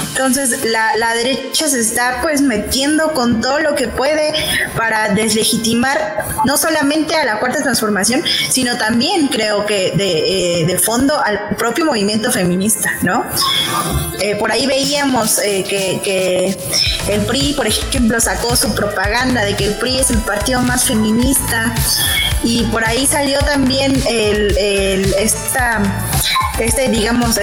Entonces la, la, derecha se está pues metiendo con todo lo que puede para deslegitimar no solamente a la cuarta transformación, sino también creo que de, eh, fondo al propio movimiento feminista, ¿no? Eh, por ahí veíamos eh, que el PRI, por ejemplo, sacó su propaganda de que el PRI es el partido más feminista y por ahí salió también el, el esta este digamos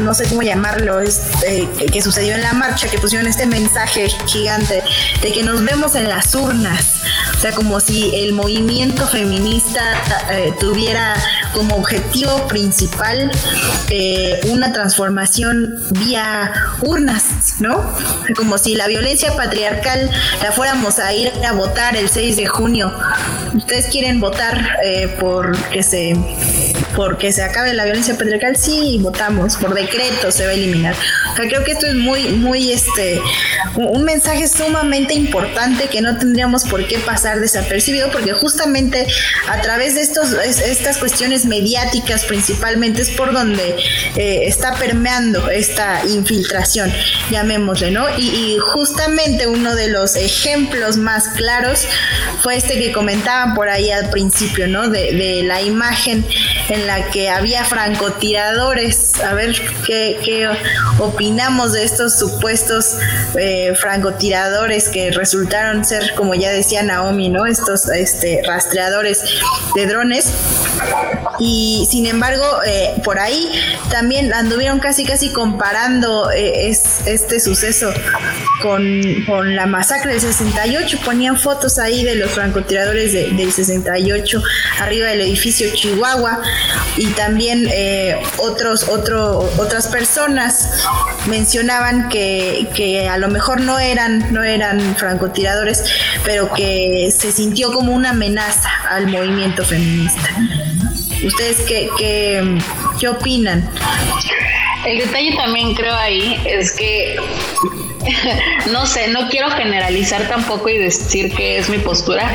no sé cómo llamarlo este, que sucedió en la marcha que pusieron este mensaje gigante de que nos vemos en las urnas. O sea como si el movimiento feminista eh, tuviera como objetivo principal eh, una transformación vía urnas no como si la violencia patriarcal la fuéramos a ir a votar el 6 de junio. Ustedes quieren votar eh, por que se porque se acabe la violencia patriarcal, sí, votamos, por decreto se va a eliminar. Creo que esto es muy, muy, este, un mensaje sumamente importante que no tendríamos por qué pasar desapercibido, porque justamente a través de estos, estas cuestiones mediáticas principalmente es por donde eh, está permeando esta infiltración, llamémosle, ¿no? Y, y justamente uno de los ejemplos más claros fue este que comentaban por ahí al principio, ¿no? De, de la imagen en la que había francotiradores. A ver qué, qué opinamos de estos supuestos eh, francotiradores que resultaron ser, como ya decía Naomi, ¿no? Estos este, rastreadores de drones. Y sin embargo, eh, por ahí también anduvieron casi casi comparando eh, es, este suceso con, con, la masacre del 68. Ponían fotos ahí de los francotiradores del 68 arriba del edificio Chihuahua y también eh, otros, otro, otras personas mencionaban que, que a lo mejor no eran, no eran francotiradores, pero que se sintió como una amenaza al movimiento feminista. ¿Ustedes qué, qué, qué opinan? El detalle también creo ahí es que <laughs> no sé, no quiero generalizar tampoco y decir que es mi postura,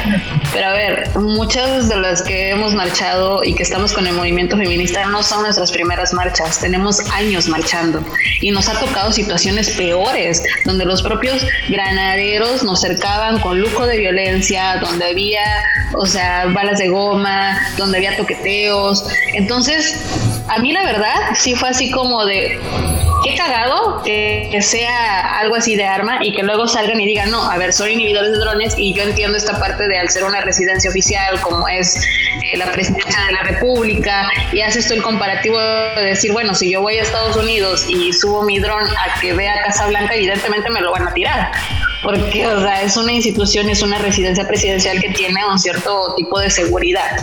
pero a ver, muchas de las que hemos marchado y que estamos con el movimiento feminista no son nuestras primeras marchas, tenemos años marchando y nos ha tocado situaciones peores, donde los propios granaderos nos cercaban con lujo de violencia, donde había, o sea, balas de goma, donde había toqueteos, entonces, a mí la verdad sí fue así como de qué cagado que, sea algo así de arma y que luego salgan y digan, no, a ver, soy inhibidores de drones y yo entiendo esta parte de al ser una residencia oficial como es eh, la presidencia de la República y haces tú el comparativo de decir, bueno, si yo voy a Estados Unidos y subo mi dron a que vea Casa Blanca, evidentemente me lo van a tirar porque o sea, es una institución, es una residencia presidencial que tiene un cierto tipo de seguridad.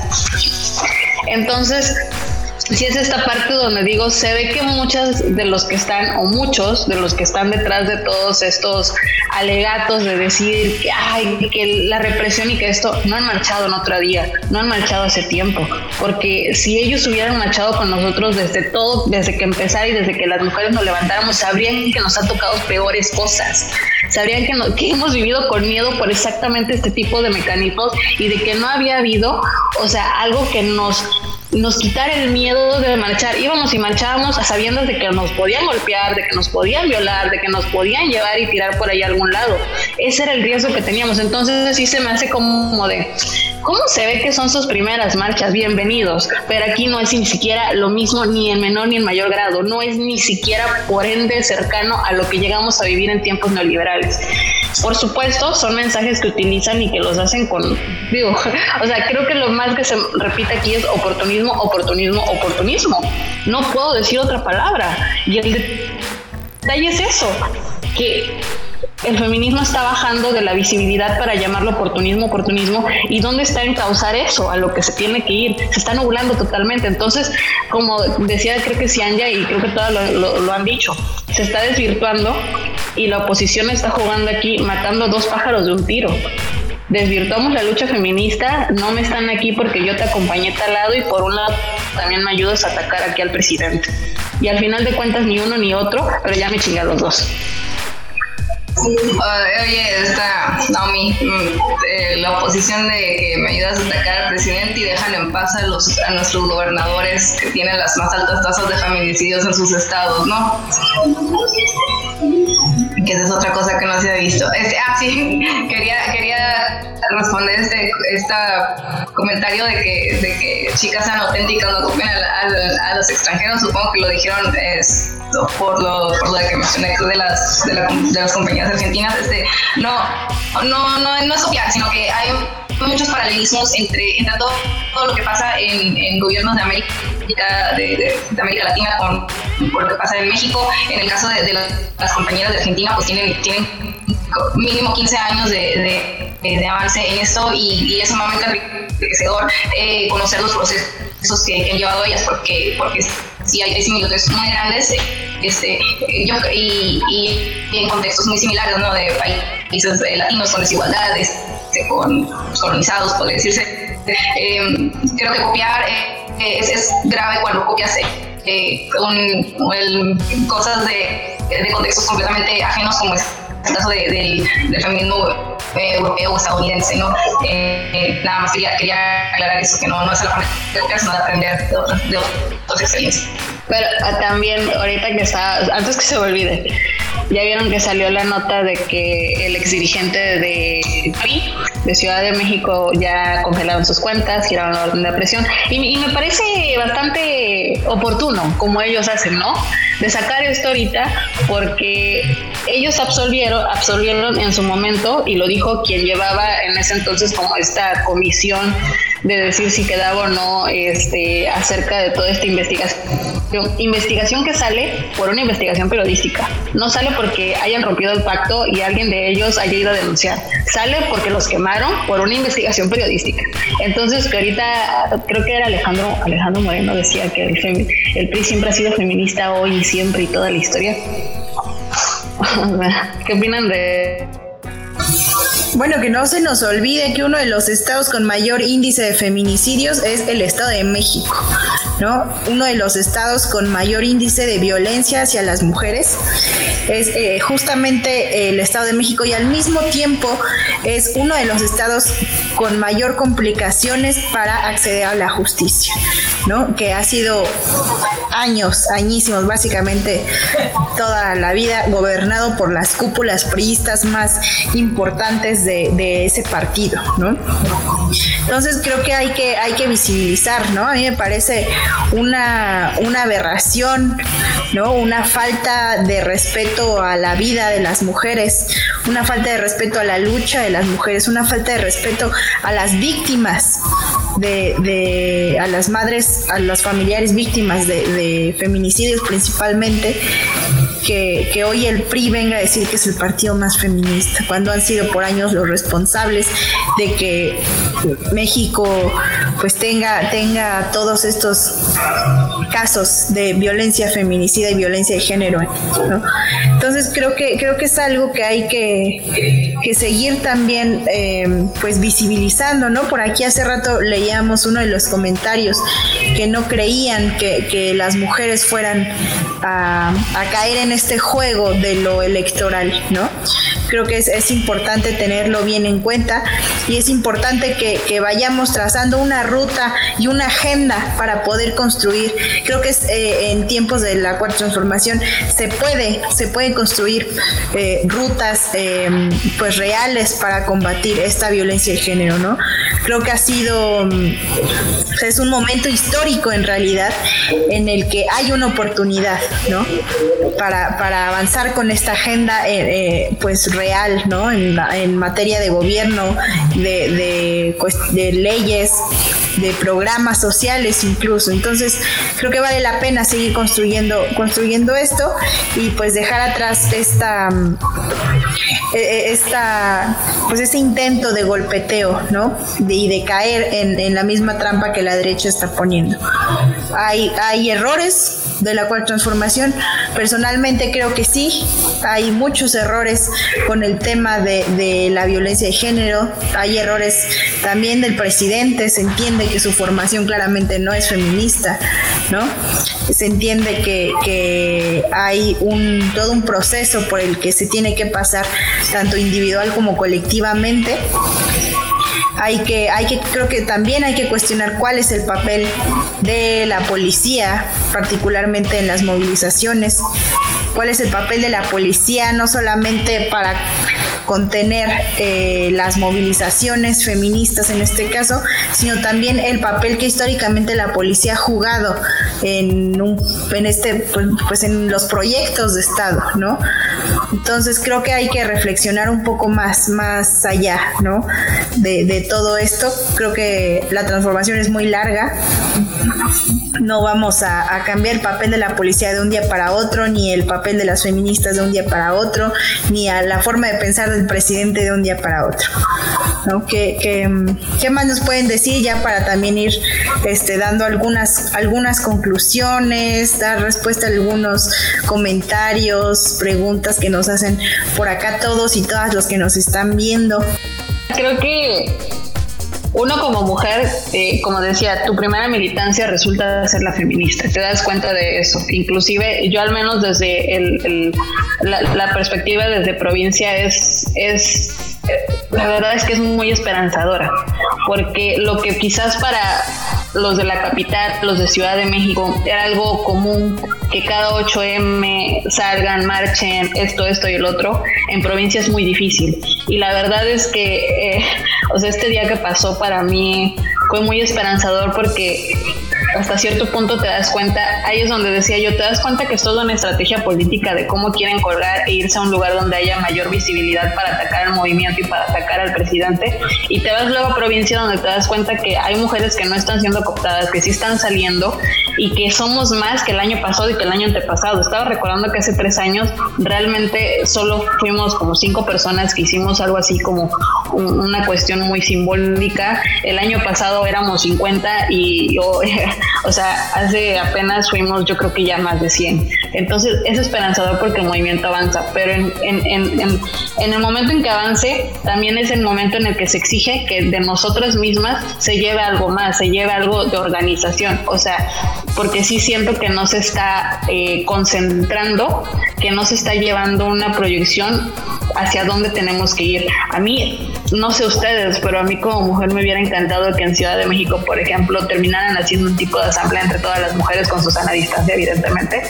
Entonces, si es esta parte donde digo, se ve que muchas de los que están, o muchos de los que están detrás de todos estos alegatos de decir que, ay, que la represión y que esto, no han marchado en otro día, no han marchado hace tiempo, porque si ellos hubieran marchado con nosotros desde todo, desde que empezara y desde que las mujeres nos levantáramos, sabrían que nos ha tocado peores cosas, sabrían que, que hemos vivido con miedo por exactamente este tipo de mecanismos y de que no había habido, o sea, algo que nos nos quitar el miedo de marchar. Íbamos y marchábamos a sabiendas de que nos podían golpear, de que nos podían violar, de que nos podían llevar y tirar por ahí a algún lado. Ese era el riesgo que teníamos. Entonces sí se me hace como de, ¿cómo se ve que son sus primeras marchas? Bienvenidos. Pero aquí no es ni siquiera lo mismo ni en menor ni en mayor grado. No es ni siquiera por ende cercano a lo que llegamos a vivir en tiempos neoliberales. Por supuesto, son mensajes que utilizan y que los hacen con, digo, <laughs> o sea, creo que lo más que se repite aquí es oportunismo, oportunismo, oportunismo. No puedo decir otra palabra. Y el detalle es eso, que el feminismo está bajando de la visibilidad para llamarlo oportunismo, oportunismo, y dónde está en causar eso, a lo que se tiene que ir, se está nublando totalmente. Entonces, como decía, creo que Cianya y creo que todos lo, han dicho, se está desvirtuando y la oposición está jugando aquí, matando dos pájaros de un tiro. Desvirtuamos la lucha feminista, no me están aquí porque yo te acompañé tal lado y por un lado también me ayudas a atacar aquí al presidente. Y al final de cuentas ni uno ni otro, pero ya me chinga los dos oye, esta Naomi, mm, eh, la oposición de que me ayudas a atacar al presidente y dejan en paz a, los, a nuestros gobernadores que tienen las más altas tasas de feminicidios en sus estados, ¿no? Que esa es otra cosa que no se ha visto. Este, ah, sí, <laughs> quería, quería responder este, este comentario de que, de que chicas sean auténticas, no ocupen a, a, los extranjeros. Supongo que lo dijeron es, por lo, por lo que mencioné de las, de, de las compañías argentinas, este, no, no, no, no es copiar, sino que hay muchos paralelismos entre, entre todo, lo que pasa en, en gobiernos de América, de, de, América Latina con, lo que pasa en México. En el caso de, las compañeras de Argentina, tienen, tienen mínimo 15 años de, de avance en esto y, es sumamente enriquecedor eh, conocer los procesos que, han llevado ellas porque, porque sí hay, similitudes muy grandes este, yo, y, y, en contextos muy similares ¿no? de países latinos con desigualdades, este, con colonizados, podría decirse. Eh, creo que copiar eh, es, es, grave cuando copias eh, un, cosas de, de, contextos completamente ajenos como es el caso de, del feminismo europeo o estadounidense, ¿no? nada más quería, quería, aclarar eso, que no, no es la forma de aprender de de otras experiencias. Pero ah, también, ahorita que está, antes que se me olvide, ya vieron que salió la nota de que el ex dirigente de PRI, de Ciudad de México, ya congelaron sus cuentas, giraron la orden de presión. Y, y me parece bastante oportuno, como ellos hacen, ¿no? De sacar esto ahorita, porque ellos absolvieron, absolvieron en su momento, y lo dijo quien llevaba en ese entonces como esta comisión de decir si quedaba o no este, acerca de toda esta investigación. Investigación que sale por una investigación periodística. No sale porque hayan rompido el pacto y alguien de ellos haya ido a denunciar. Sale porque los quemaron por una investigación periodística. Entonces, que ahorita creo que era Alejandro, Alejandro Moreno decía que el, el PRI siempre ha sido feminista hoy y siempre y toda la historia. <laughs> ¿Qué opinan de bueno, que no se nos olvide que uno de los estados con mayor índice de feminicidios es el Estado de México, ¿no? Uno de los estados con mayor índice de violencia hacia las mujeres es eh, justamente el Estado de México y al mismo tiempo es uno de los estados con mayor complicaciones para acceder a la justicia, ¿no? Que ha sido años, añísimos, básicamente toda la vida gobernado por las cúpulas priistas más importantes de, ese partido, ¿no? Entonces creo que hay que, hay que visibilizar, ¿no? A mí me parece una, una aberración, ¿no? Una falta de respeto a la vida de las mujeres, una falta de respeto a la lucha de las mujeres, una falta de respeto a las víctimas de, a las madres, a las familiares víctimas de, feminicidios principalmente, que, hoy el PRI venga a decir que es el partido más feminista, cuando han sido por años los responsables de que México pues tenga, tenga todos estos casos de violencia feminicida y violencia de género. Entonces creo que, creo que es algo que hay que, que seguir también eh, pues visibilizando, ¿no? Por aquí hace rato leíamos uno de los comentarios que no creían que, que las mujeres fueran a, a, caer en este juego de lo electoral, ¿no? Creo que es, es importante tenerlo bien en cuenta y es importante que, que, vayamos trazando una ruta y una agenda para poder construir. Creo que es, eh, en tiempos de la cuarta transformación se puede, se pueden construir eh, rutas eh, pues reales para combatir esta violencia de género, ¿no? Creo que ha sido, mm, es un momento histórico en realidad en el que hay una oportunidad, ¿no? Para, para avanzar con esta agenda pues real, ¿no? En, materia de gobierno, de, de, de leyes, de programas sociales incluso. Entonces, creo que vale la pena seguir construyendo, construyendo esto y pues dejar atrás esta, e, e, esta pues ese intento de golpeteo, ¿no? y de caer en, la misma trampa que la derecha está poniendo. Hay, hay errores de la cuarta transformación. Personalmente creo que sí, hay muchos errores con el tema de, de la violencia de género, hay errores también del presidente, se entiende que su formación claramente no es feminista, ¿no? Se entiende que, que hay un, todo un proceso por el que se tiene que pasar tanto individual como colectivamente. Hay que, hay que, creo que también hay que cuestionar cuál es el papel de la policía, particularmente en las movilizaciones, cuál es el papel de la policía, no solamente para contener eh, las movilizaciones feministas en este caso, sino también el papel que históricamente la policía ha jugado en, un, en este pues, pues en los proyectos de Estado, ¿no? Entonces creo que hay que reflexionar un poco más, más allá, ¿no? De, de todo esto. Creo que la transformación es muy larga. No vamos a, a, cambiar el papel de la policía de un día para otro, ni el papel de las feministas de un día para otro, ni a la forma de pensar del presidente de un día para otro. ¿no? ¿Qué, qué, qué más nos pueden decir ya para también ir este, dando algunas, algunas conclusiones, dar respuesta a algunos comentarios, preguntas que nos hacen por acá todos y todas los que nos están viendo? Creo que uno como mujer, eh, como decía, tu primera militancia resulta ser la feminista, te das cuenta de eso. Inclusive yo al menos desde el, el, la, la, perspectiva desde provincia es, es la verdad es que es muy esperanzadora, porque lo que quizás para los de la capital, los de Ciudad de México, era algo común que cada 8M salgan, marchen, esto, esto y el otro, en provincia es muy difícil. Y la verdad es que, eh, o sea, este día que pasó para mí fue muy esperanzador porque hasta cierto punto te das cuenta, ahí es donde decía yo, te das cuenta que es toda una estrategia política de cómo quieren colgar e irse a un lugar donde haya mayor visibilidad para atacar al movimiento y para atacar al presidente. Y te vas luego a provincia donde te das cuenta que hay mujeres que no están siendo cooptadas, que sí están saliendo y que somos más que el año pasado y que el año antepasado. Estaba recordando que hace tres años realmente solo fuimos como cinco personas que hicimos algo así como una cuestión muy simbólica. El año pasado éramos 50 y yo <laughs> O sea, hace apenas fuimos, yo creo que ya más de 100. Entonces es esperanzador porque el movimiento avanza, pero en, en, en, en, el momento en que avance, también es el momento en el que se exige que de nosotras mismas se lleve algo más, se lleve algo de organización. O sea, porque sí siento que no se está eh, concentrando, que no se está llevando una proyección hacia dónde tenemos que ir. A mí, no sé ustedes, pero a mí como mujer me hubiera encantado que en Ciudad de México, por ejemplo, terminaran haciendo un tipo de asamblea entre todas las mujeres con su sana distancia, evidentemente,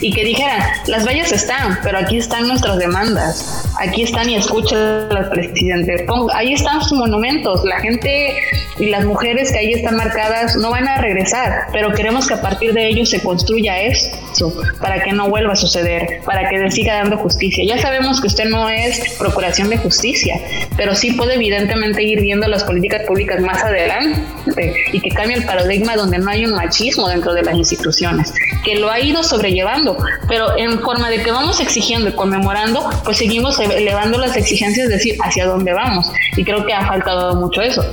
y que dijeran, las vallas están, pero aquí están nuestras demandas, aquí están y escuchen al presidente, ahí están sus monumentos, la gente y las mujeres que ahí están marcadas no van a regresar, pero queremos que a partir de ellos se construya eso, para que no vuelva a suceder, para que siga dando justicia. Ya sabemos que usted no es procuración de justicia, pero sí puede evidentemente ir viendo las políticas públicas más adelante y que cambie el paradigma donde no hay un machismo dentro de las instituciones, que lo ha ido sobrellevando, pero en forma de que vamos exigiendo y conmemorando, pues seguimos elevando las exigencias, es decir, hacia dónde vamos. Y creo que ha faltado mucho eso.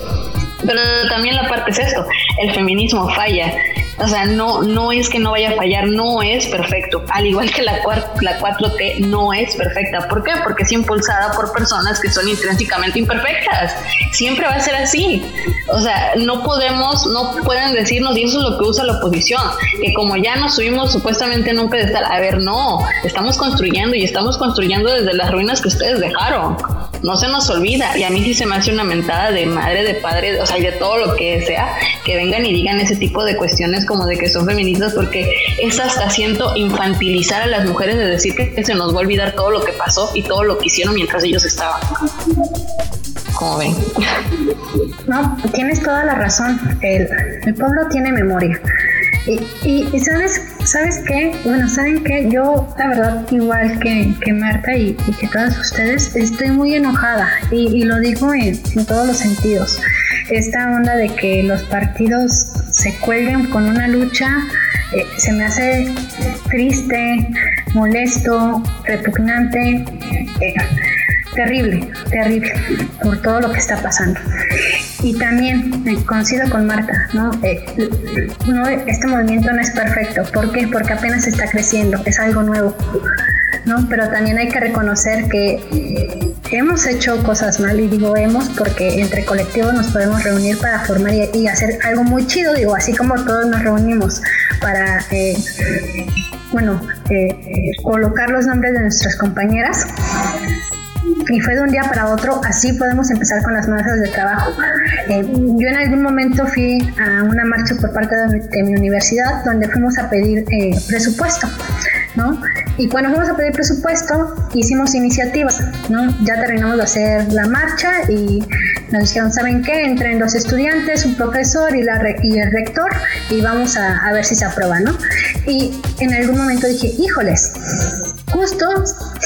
Pero también la parte es esto, el feminismo falla. O sea, no, no es que no vaya a fallar, no es perfecto. Al igual que la, la 4T no es perfecta. ¿Por qué? Porque es impulsada por personas que son intrínsecamente imperfectas. Siempre va a ser así. O sea, no podemos, no pueden decirnos, y eso es lo que usa la oposición, que como ya nos subimos supuestamente en un pedestal, a ver, no, estamos construyendo y estamos construyendo desde las ruinas que ustedes dejaron no se nos olvida. Y a mí sí se me hace una mentada de madre, de padre, o sea, y de todo lo que sea, que vengan y digan ese tipo de cuestiones como de que son feministas, porque es hasta siento infantilizar a las mujeres de decir que se nos va a olvidar todo lo que pasó y todo lo que hicieron mientras ellos estaban. Como ven. No, tienes toda la razón. El, el pueblo tiene memoria. Y, y, sabes, ¿sabes qué? Bueno, ¿saben qué? Yo, la verdad, igual que, que Marta y, que todas ustedes, estoy muy enojada y, lo digo en, todos los sentidos. Esta onda de que los partidos se cuelguen con una lucha eh, se me hace triste, molesto, repugnante. Eh, terrible, terrible por todo lo que está pasando. Y también eh, coincido con Marta, ¿no? Eh, ¿no? Este movimiento no es perfecto. ¿Por qué? Porque apenas está creciendo, es algo nuevo. ¿no? Pero también hay que reconocer que hemos hecho cosas mal, y digo hemos porque entre colectivos nos podemos reunir para formar y, hacer algo muy chido, digo, así como todos nos reunimos para, eh, bueno, colocar los nombres de nuestras compañeras y fue de un día para otro, así podemos empezar con las mesas de trabajo. Eh, yo en algún momento fui a una marcha por parte de mi, universidad donde fuimos a pedir eh, presupuesto, ¿no? Y cuando fuimos a pedir presupuesto, hicimos iniciativas, ¿no? Ya terminamos de hacer la marcha y nos dijeron, ¿saben qué? Entren los estudiantes, un profesor y, la y el rector y vamos a, a ver si se aprueba, ¿no? Y en algún momento dije, híjoles, justo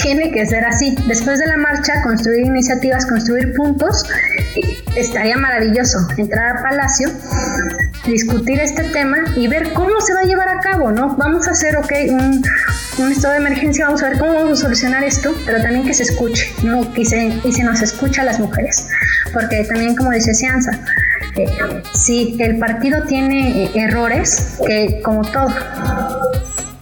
tiene que ser así. Después de la marcha, construir iniciativas, construir puntos, estaría maravilloso entrar al Palacio, discutir este tema y ver cómo se va a llevar a cabo, ¿no? Vamos a hacer, ok, un, estado de emergencia, vamos a ver cómo vamos a solucionar esto, pero también que se escuche, ¿no? Y se, y se nos escucha a las mujeres, porque también, como dice Cianza, eh, si el partido tiene eh, errores, que como todo,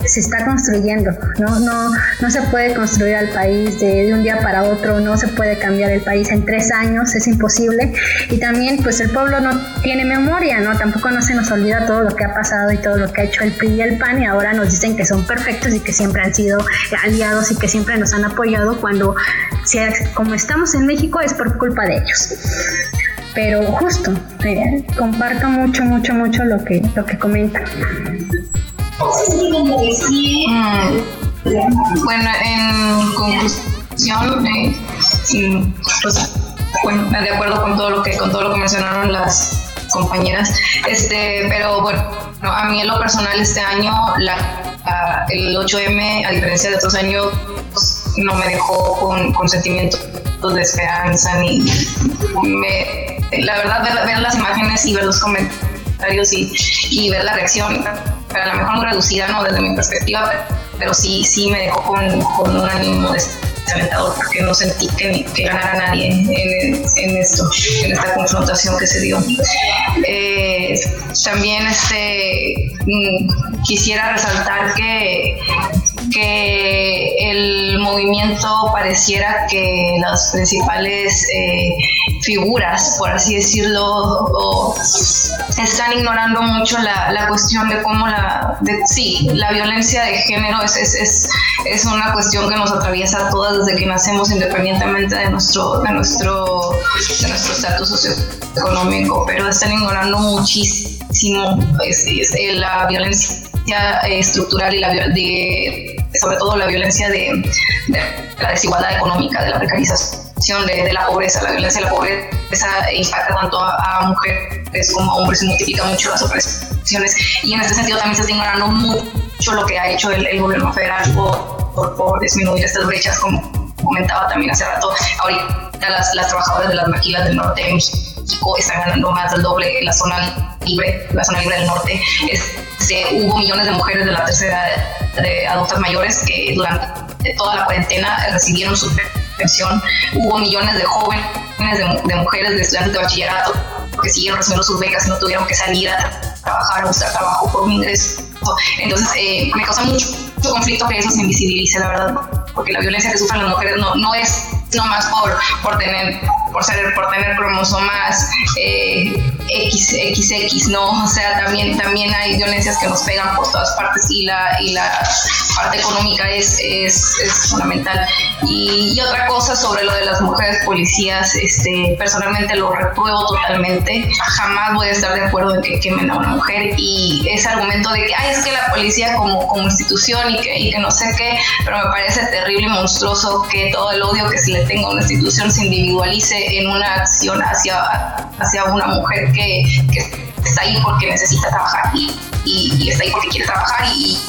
se está construyendo, ¿no? No, no se puede construir al país de, un día para otro, no se puede cambiar el país en tres años, es imposible. Y también, pues el pueblo no tiene memoria, ¿no? Tampoco no se nos olvida todo lo que ha pasado y todo lo que ha hecho el PRI y el PAN y ahora nos dicen que son perfectos y que siempre han sido aliados y que siempre nos han apoyado cuando como estamos en México es por culpa de ellos. Pero justo, eh, comparto mucho, mucho, mucho lo que, lo que comenta. Mm, bueno, en conclusión, eh, pues, bueno, de acuerdo con todo lo que con todo lo que mencionaron las compañeras, este, pero bueno, a mí en lo personal este año la, el 8M, a diferencia de otros años, no me dejó con, sentimientos de esperanza ni me, la verdad ver, las imágenes y ver los comentarios y ver la reacción a lo mejor muy reducida no desde mi perspectiva pero sí sí me dejó con, con un ánimo desalentador porque no sentí que, que ganara nadie en, en, esto en esta confrontación que se dio. Eh, también este mm, quisiera resaltar que que el movimiento pareciera que las principales eh, figuras, por así decirlo, están ignorando mucho la, la, cuestión de cómo la, sí, la violencia de género es, es, es, una cuestión que nos atraviesa a todas desde que nacemos, independientemente de nuestro de nuestro de nuestro estatus socioeconómico, pero están ignorando muchísimo la violencia estructural y la de, sobre todo la violencia de, la desigualdad económica, de la precarización, de, la pobreza. La violencia de la pobreza impacta tanto a, mujeres como a hombres multiplica mucho las opresiones. Y en este sentido también se está ignorando mucho lo que ha hecho el, gobierno federal por, por, disminuir estas brechas, como comentaba también hace rato. Ahorita las, las trabajadoras de las maquilas del norte de México están ganando más del doble en la zona libre, la zona libre del norte. Este, hubo millones de mujeres de la tercera edad, de adultas mayores que durante toda la cuarentena recibieron su pensión. Hubo millones de jóvenes, de, mujeres, de estudiantes de bachillerato que siguieron recibiendo sus becas y no tuvieron que salir a trabajar, a buscar trabajo por un ingreso. Entonces, eh, me causa mucho, conflicto que eso se invisibilice, la verdad, porque la violencia que sufren las mujeres no, no es nomás por, por tener por ser por tener cromosomas eh, XX, ¿no? O sea, también, también hay violencias que nos pegan por todas partes y la, y la parte económica es, es, es fundamental. Y, otra cosa sobre lo de las mujeres policías, este, personalmente lo repruebo totalmente. Jamás voy a estar de acuerdo en que quemen a una mujer y ese argumento de que, ay, es que la policía como, como institución y que, y que no sé qué, pero me parece terrible y monstruoso que todo el odio que se le tenga una institución se individualice en una acción hacia, hacia una mujer que, que está ahí porque necesita trabajar y, y, está ahí porque quiere trabajar y,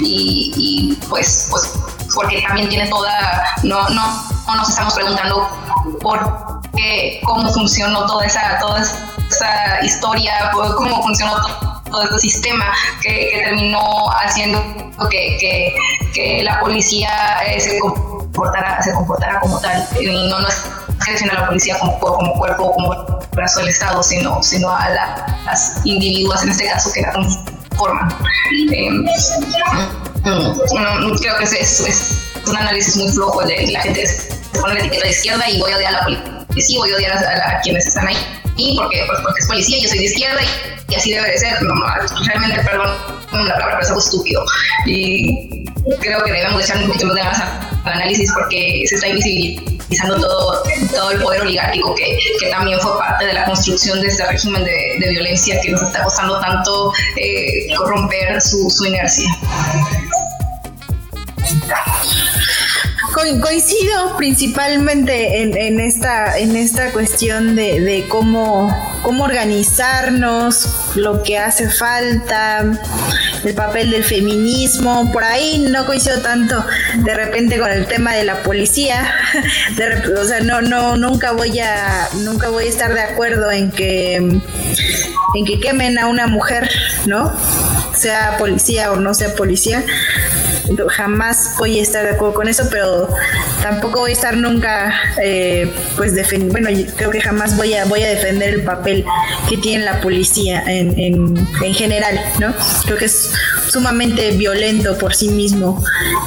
y, pues, pues porque también tiene toda, no, no, no nos estamos preguntando por qué, cómo funcionó toda esa, toda esa historia, cómo funcionó todo, este sistema que, terminó haciendo que, que, que la policía eh, se comportara, se comportara como tal. Y no, no es a la policía como, como cuerpo, como brazo del Estado, sino, sino a las individuas, en este caso, que la conforman. Eh, creo que es, es, un análisis muy flojo de la gente se pone la etiqueta de izquierda y voy a odiar a la policía, voy a odiar a, quienes están ahí, porque, pues, porque es policía, yo soy de izquierda y, así debe de ser. No, realmente, perdón, la palabra, es algo estúpido. Y creo que debemos echar un poquito de más al análisis porque se está invisibilizando todo, todo el poder oligárquico que, que, también fue parte de la construcción de este régimen de, de violencia que nos está costando tanto eh, corromper su, su inercia. Coincido principalmente en, esta, en esta cuestión de, cómo, cómo organizarnos, lo que hace falta, el papel del feminismo. Por ahí no coincido tanto de repente con el tema de la policía. <laughs> o sea, no, no, nunca voy a, nunca voy a estar de acuerdo en que, en que quemen a una mujer, ¿no? Sea policía o no sea policía jamás voy a estar de acuerdo con eso, pero tampoco voy a estar nunca, eh, pues, bueno, creo que jamás voy a, voy a defender el papel que tiene la policía en, en, general, ¿no? Creo que es sumamente violento por sí mismo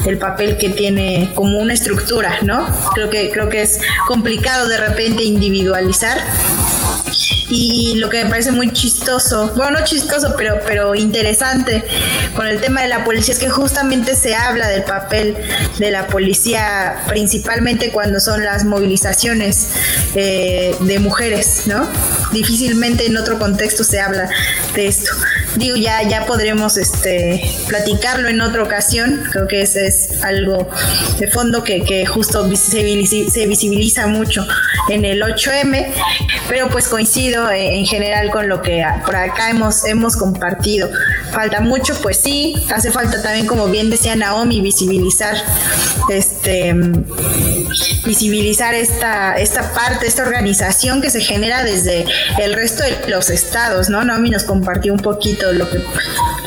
el papel que tiene como una estructura, ¿no? Creo que, creo que es complicado de repente individualizar Y lo que me parece muy chistoso, bueno, no chistoso, pero, pero interesante con el tema de la policía es que justamente se habla del papel de la policía, principalmente cuando son las movilizaciones eh, de mujeres, ¿no? Difícilmente en otro contexto se habla de esto. Digo, ya, ya podremos este, platicarlo en otra ocasión, creo que ese es algo de fondo que, que justo se visibiliza mucho en el 8M, pero pues coincido en general con lo que por acá hemos, hemos compartido. Falta mucho, pues sí, hace falta también, como bien decía Naomi, visibilizar este visibilizar esta, esta parte, esta organización que se genera desde el resto de los estados, ¿no? Naomi nos compartió un poquito lo que,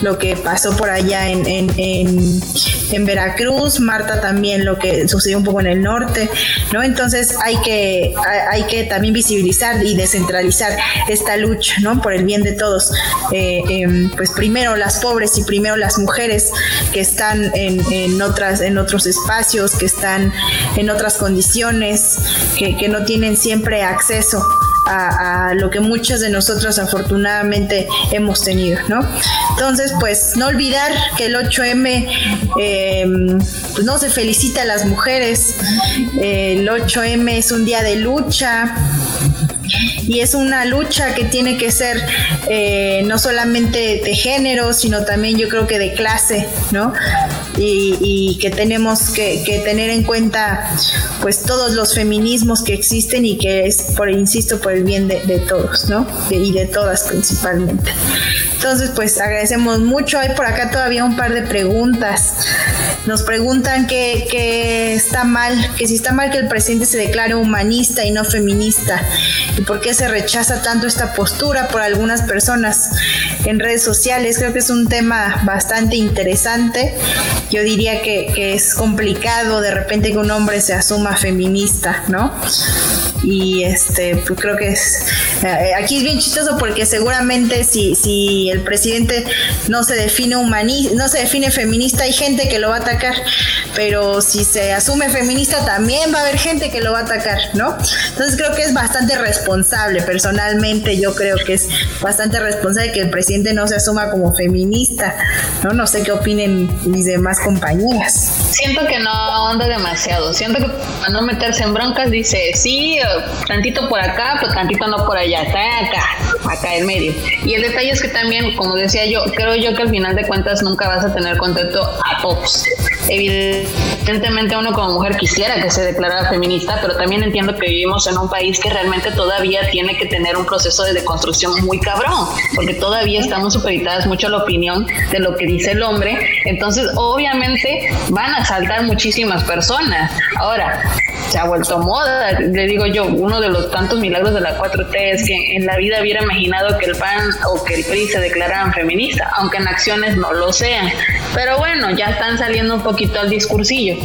lo que pasó por allá en, en, en, Veracruz, Marta también lo que sucedió un poco en el norte, ¿no? Entonces hay que, hay que también visibilizar y descentralizar esta lucha, ¿no? Por el bien de todos. Eh, em, pues primero las pobres y primero las mujeres que están en, en, otras, en otros espacios, que están en otras condiciones, que, no tienen siempre acceso a, lo que muchos de nosotros afortunadamente hemos tenido, ¿no? Entonces, pues no olvidar que el 8M em, pues no se felicita a las mujeres, el 8M es un día de lucha, y es una lucha que tiene que ser eh, no solamente de género, sino también yo creo que de clase, ¿no? Y, que tenemos que, tener en cuenta pues todos los feminismos que existen y que es, por insisto, por el bien de, todos, ¿no? y de todas principalmente. Entonces, pues agradecemos mucho. Hay por acá todavía un par de preguntas. Nos preguntan que, está mal, que si está mal que el presidente se declare humanista y no feminista. ¿Y por qué se rechaza tanto esta postura por algunas personas en redes sociales? Creo que es un tema bastante interesante. Yo diría que, es complicado de repente que un hombre se asuma feminista, ¿no? y este pues creo que es eh, aquí es bien chistoso porque seguramente si, si el presidente no se define humanista, no se define feminista hay gente que lo va a atacar pero si se asume feminista también va a haber gente que lo va a atacar no entonces creo que es bastante responsable personalmente yo creo que es bastante responsable que el presidente no se asuma como feminista no no sé qué opinen mis demás compañeras siento que no anda demasiado. Siento que para no meterse en broncas dice sí tantito por acá, pero tantito no por allá, está acá, acá en medio. Y el detalle es que también, como decía yo, creo yo que al final de cuentas nunca vas a tener contento a todos. Evidentemente uno como mujer quisiera que se declarara feminista, pero también entiendo que vivimos en un país que realmente todavía tiene que tener un proceso de deconstrucción muy cabrón, porque todavía estamos supeditadas mucho a la opinión de lo que dice el hombre. Entonces, obviamente van a saltar muchísimas personas. Ahora, se ha vuelto moda, le digo yo, uno de los tantos milagros de la 4T es que en la vida hubiera imaginado que el PAN o que el PRI se declararan feminista, aunque en acciones no lo sean. Pero bueno, ya están saliendo un poquito al discursillo.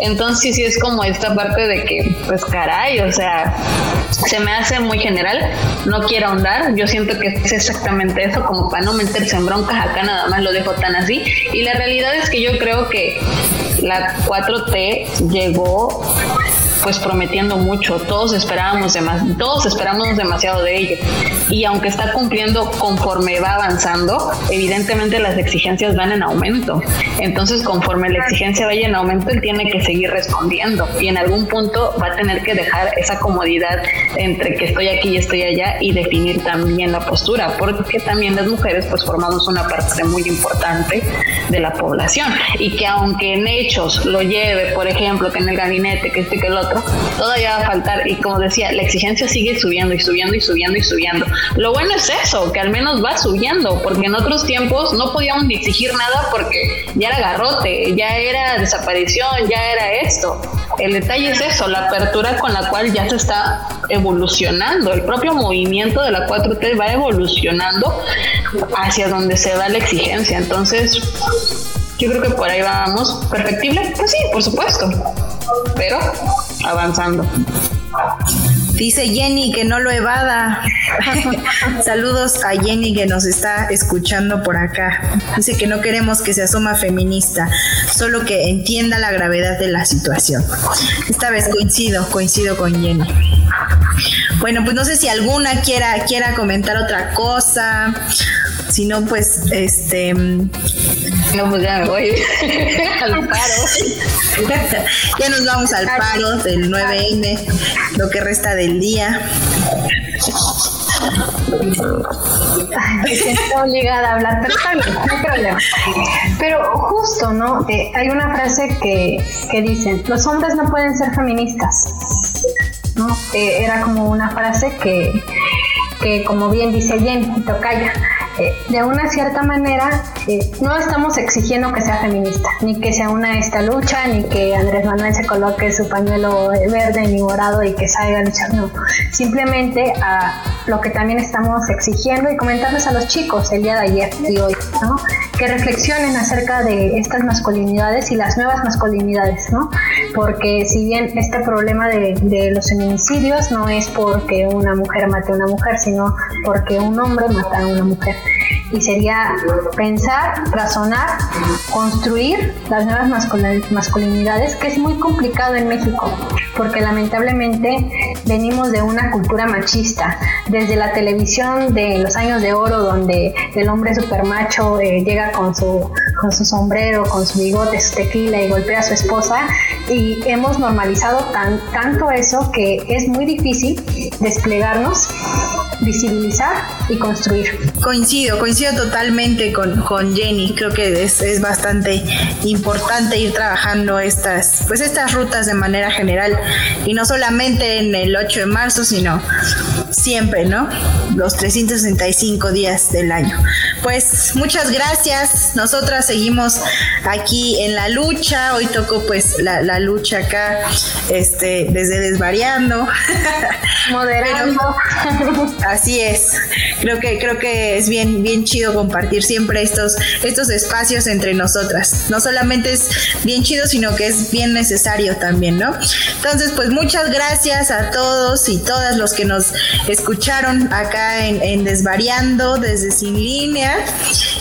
Entonces sí es como esta parte de que, pues caray, o sea, se me hace muy general, no quiero ahondar, yo siento que es exactamente eso, como para no meterse en broncas, acá nada más lo dejo tan así. Y la realidad es que yo creo que la 4T llegó pues prometiendo mucho, todos esperábamos todos esperamos demasiado de ello. Y aunque está cumpliendo conforme va avanzando, evidentemente las exigencias van en aumento. Entonces, conforme la exigencia vaya en aumento, él tiene que seguir respondiendo. Y en algún punto va a tener que dejar esa comodidad entre que estoy aquí y estoy allá y definir también la postura, porque también las mujeres pues formamos una parte muy importante de la población. Y que aunque en hechos lo lleve, por ejemplo, que en el gabinete, que este que el otro, todavía va a faltar. Y como decía, la exigencia sigue subiendo y subiendo y subiendo y subiendo. Lo bueno es eso, que al menos va subiendo, porque en otros tiempos no podíamos ni exigir nada porque ya era garrote, ya era desaparición, ya era esto. El detalle es eso, la apertura con la cual ya se está evolucionando. El propio movimiento de la 4T va evolucionando hacia donde se va la exigencia. Entonces, yo creo que por ahí vamos. ¿Perfectible? Pues sí, por supuesto. Pero avanzando. Dice Jenny que no lo evada. <laughs> Saludos a Jenny que nos está escuchando por acá. Dice que no queremos que se asuma feminista, solo que entienda la gravedad de la situación. Esta vez coincido, coincido con Jenny. Bueno, pues no sé si alguna quiera, quiera comentar otra cosa. Si no, pues este. No, pues ya me <laughs> al paro. ya nos vamos al paro del 9M, lo que resta del día. Estoy obligada a hablar, pero no hay problema. Pero justo, ¿no? Eh, hay una frase que, que dicen, los hombres no pueden ser feministas. ¿no? Eh, era como una frase que, que como bien dice Jen, Tocaya, eh, de una cierta manera eh, no estamos exigiendo que sea feminista, ni que se una a esta lucha, ni que Andrés Manuel se coloque su pañuelo verde ni morado y que salga a luchar, no. Simplemente a lo que también estamos exigiendo y comentarles a los chicos el día de ayer y hoy, ¿no? que reflexionen acerca de estas masculinidades y las nuevas masculinidades, ¿no? Porque si bien este problema de, los feminicidios no es porque una mujer mate a una mujer, sino porque un hombre mata a una mujer y sería pensar, razonar, construir las nuevas masculinidades, que es muy complicado en México, porque lamentablemente venimos de una cultura machista, desde la televisión de los años de oro, donde el hombre supermacho eh, llega con su, con su sombrero, con su bigote, su tequila y golpea a su esposa, y hemos normalizado tan, tanto eso que es muy difícil desplegarnos visibilizar y construir. Coincido, coincido totalmente con, con Jenny. Creo que es, es, bastante importante ir trabajando estas, pues estas rutas de manera general y no solamente en el 8 de marzo, sino siempre, ¿no? Los 365 días del año. Pues muchas gracias. Nosotras seguimos aquí en la lucha. Hoy tocó pues la, la lucha acá, este, desde desvariando. <laughs> Moderando. Así es. Creo que, creo que es bien, bien chido compartir siempre estos, estos espacios entre nosotras. No solamente es bien chido, sino que es bien necesario también, ¿no? Entonces, pues muchas gracias a todos y todas los que nos escucharon acá en, en Desvariando desde Sin Línea.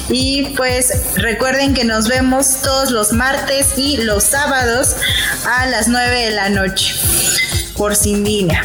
Y pues recuerden que nos vemos todos los martes y los sábados a las 9 de la noche por Sin Línea.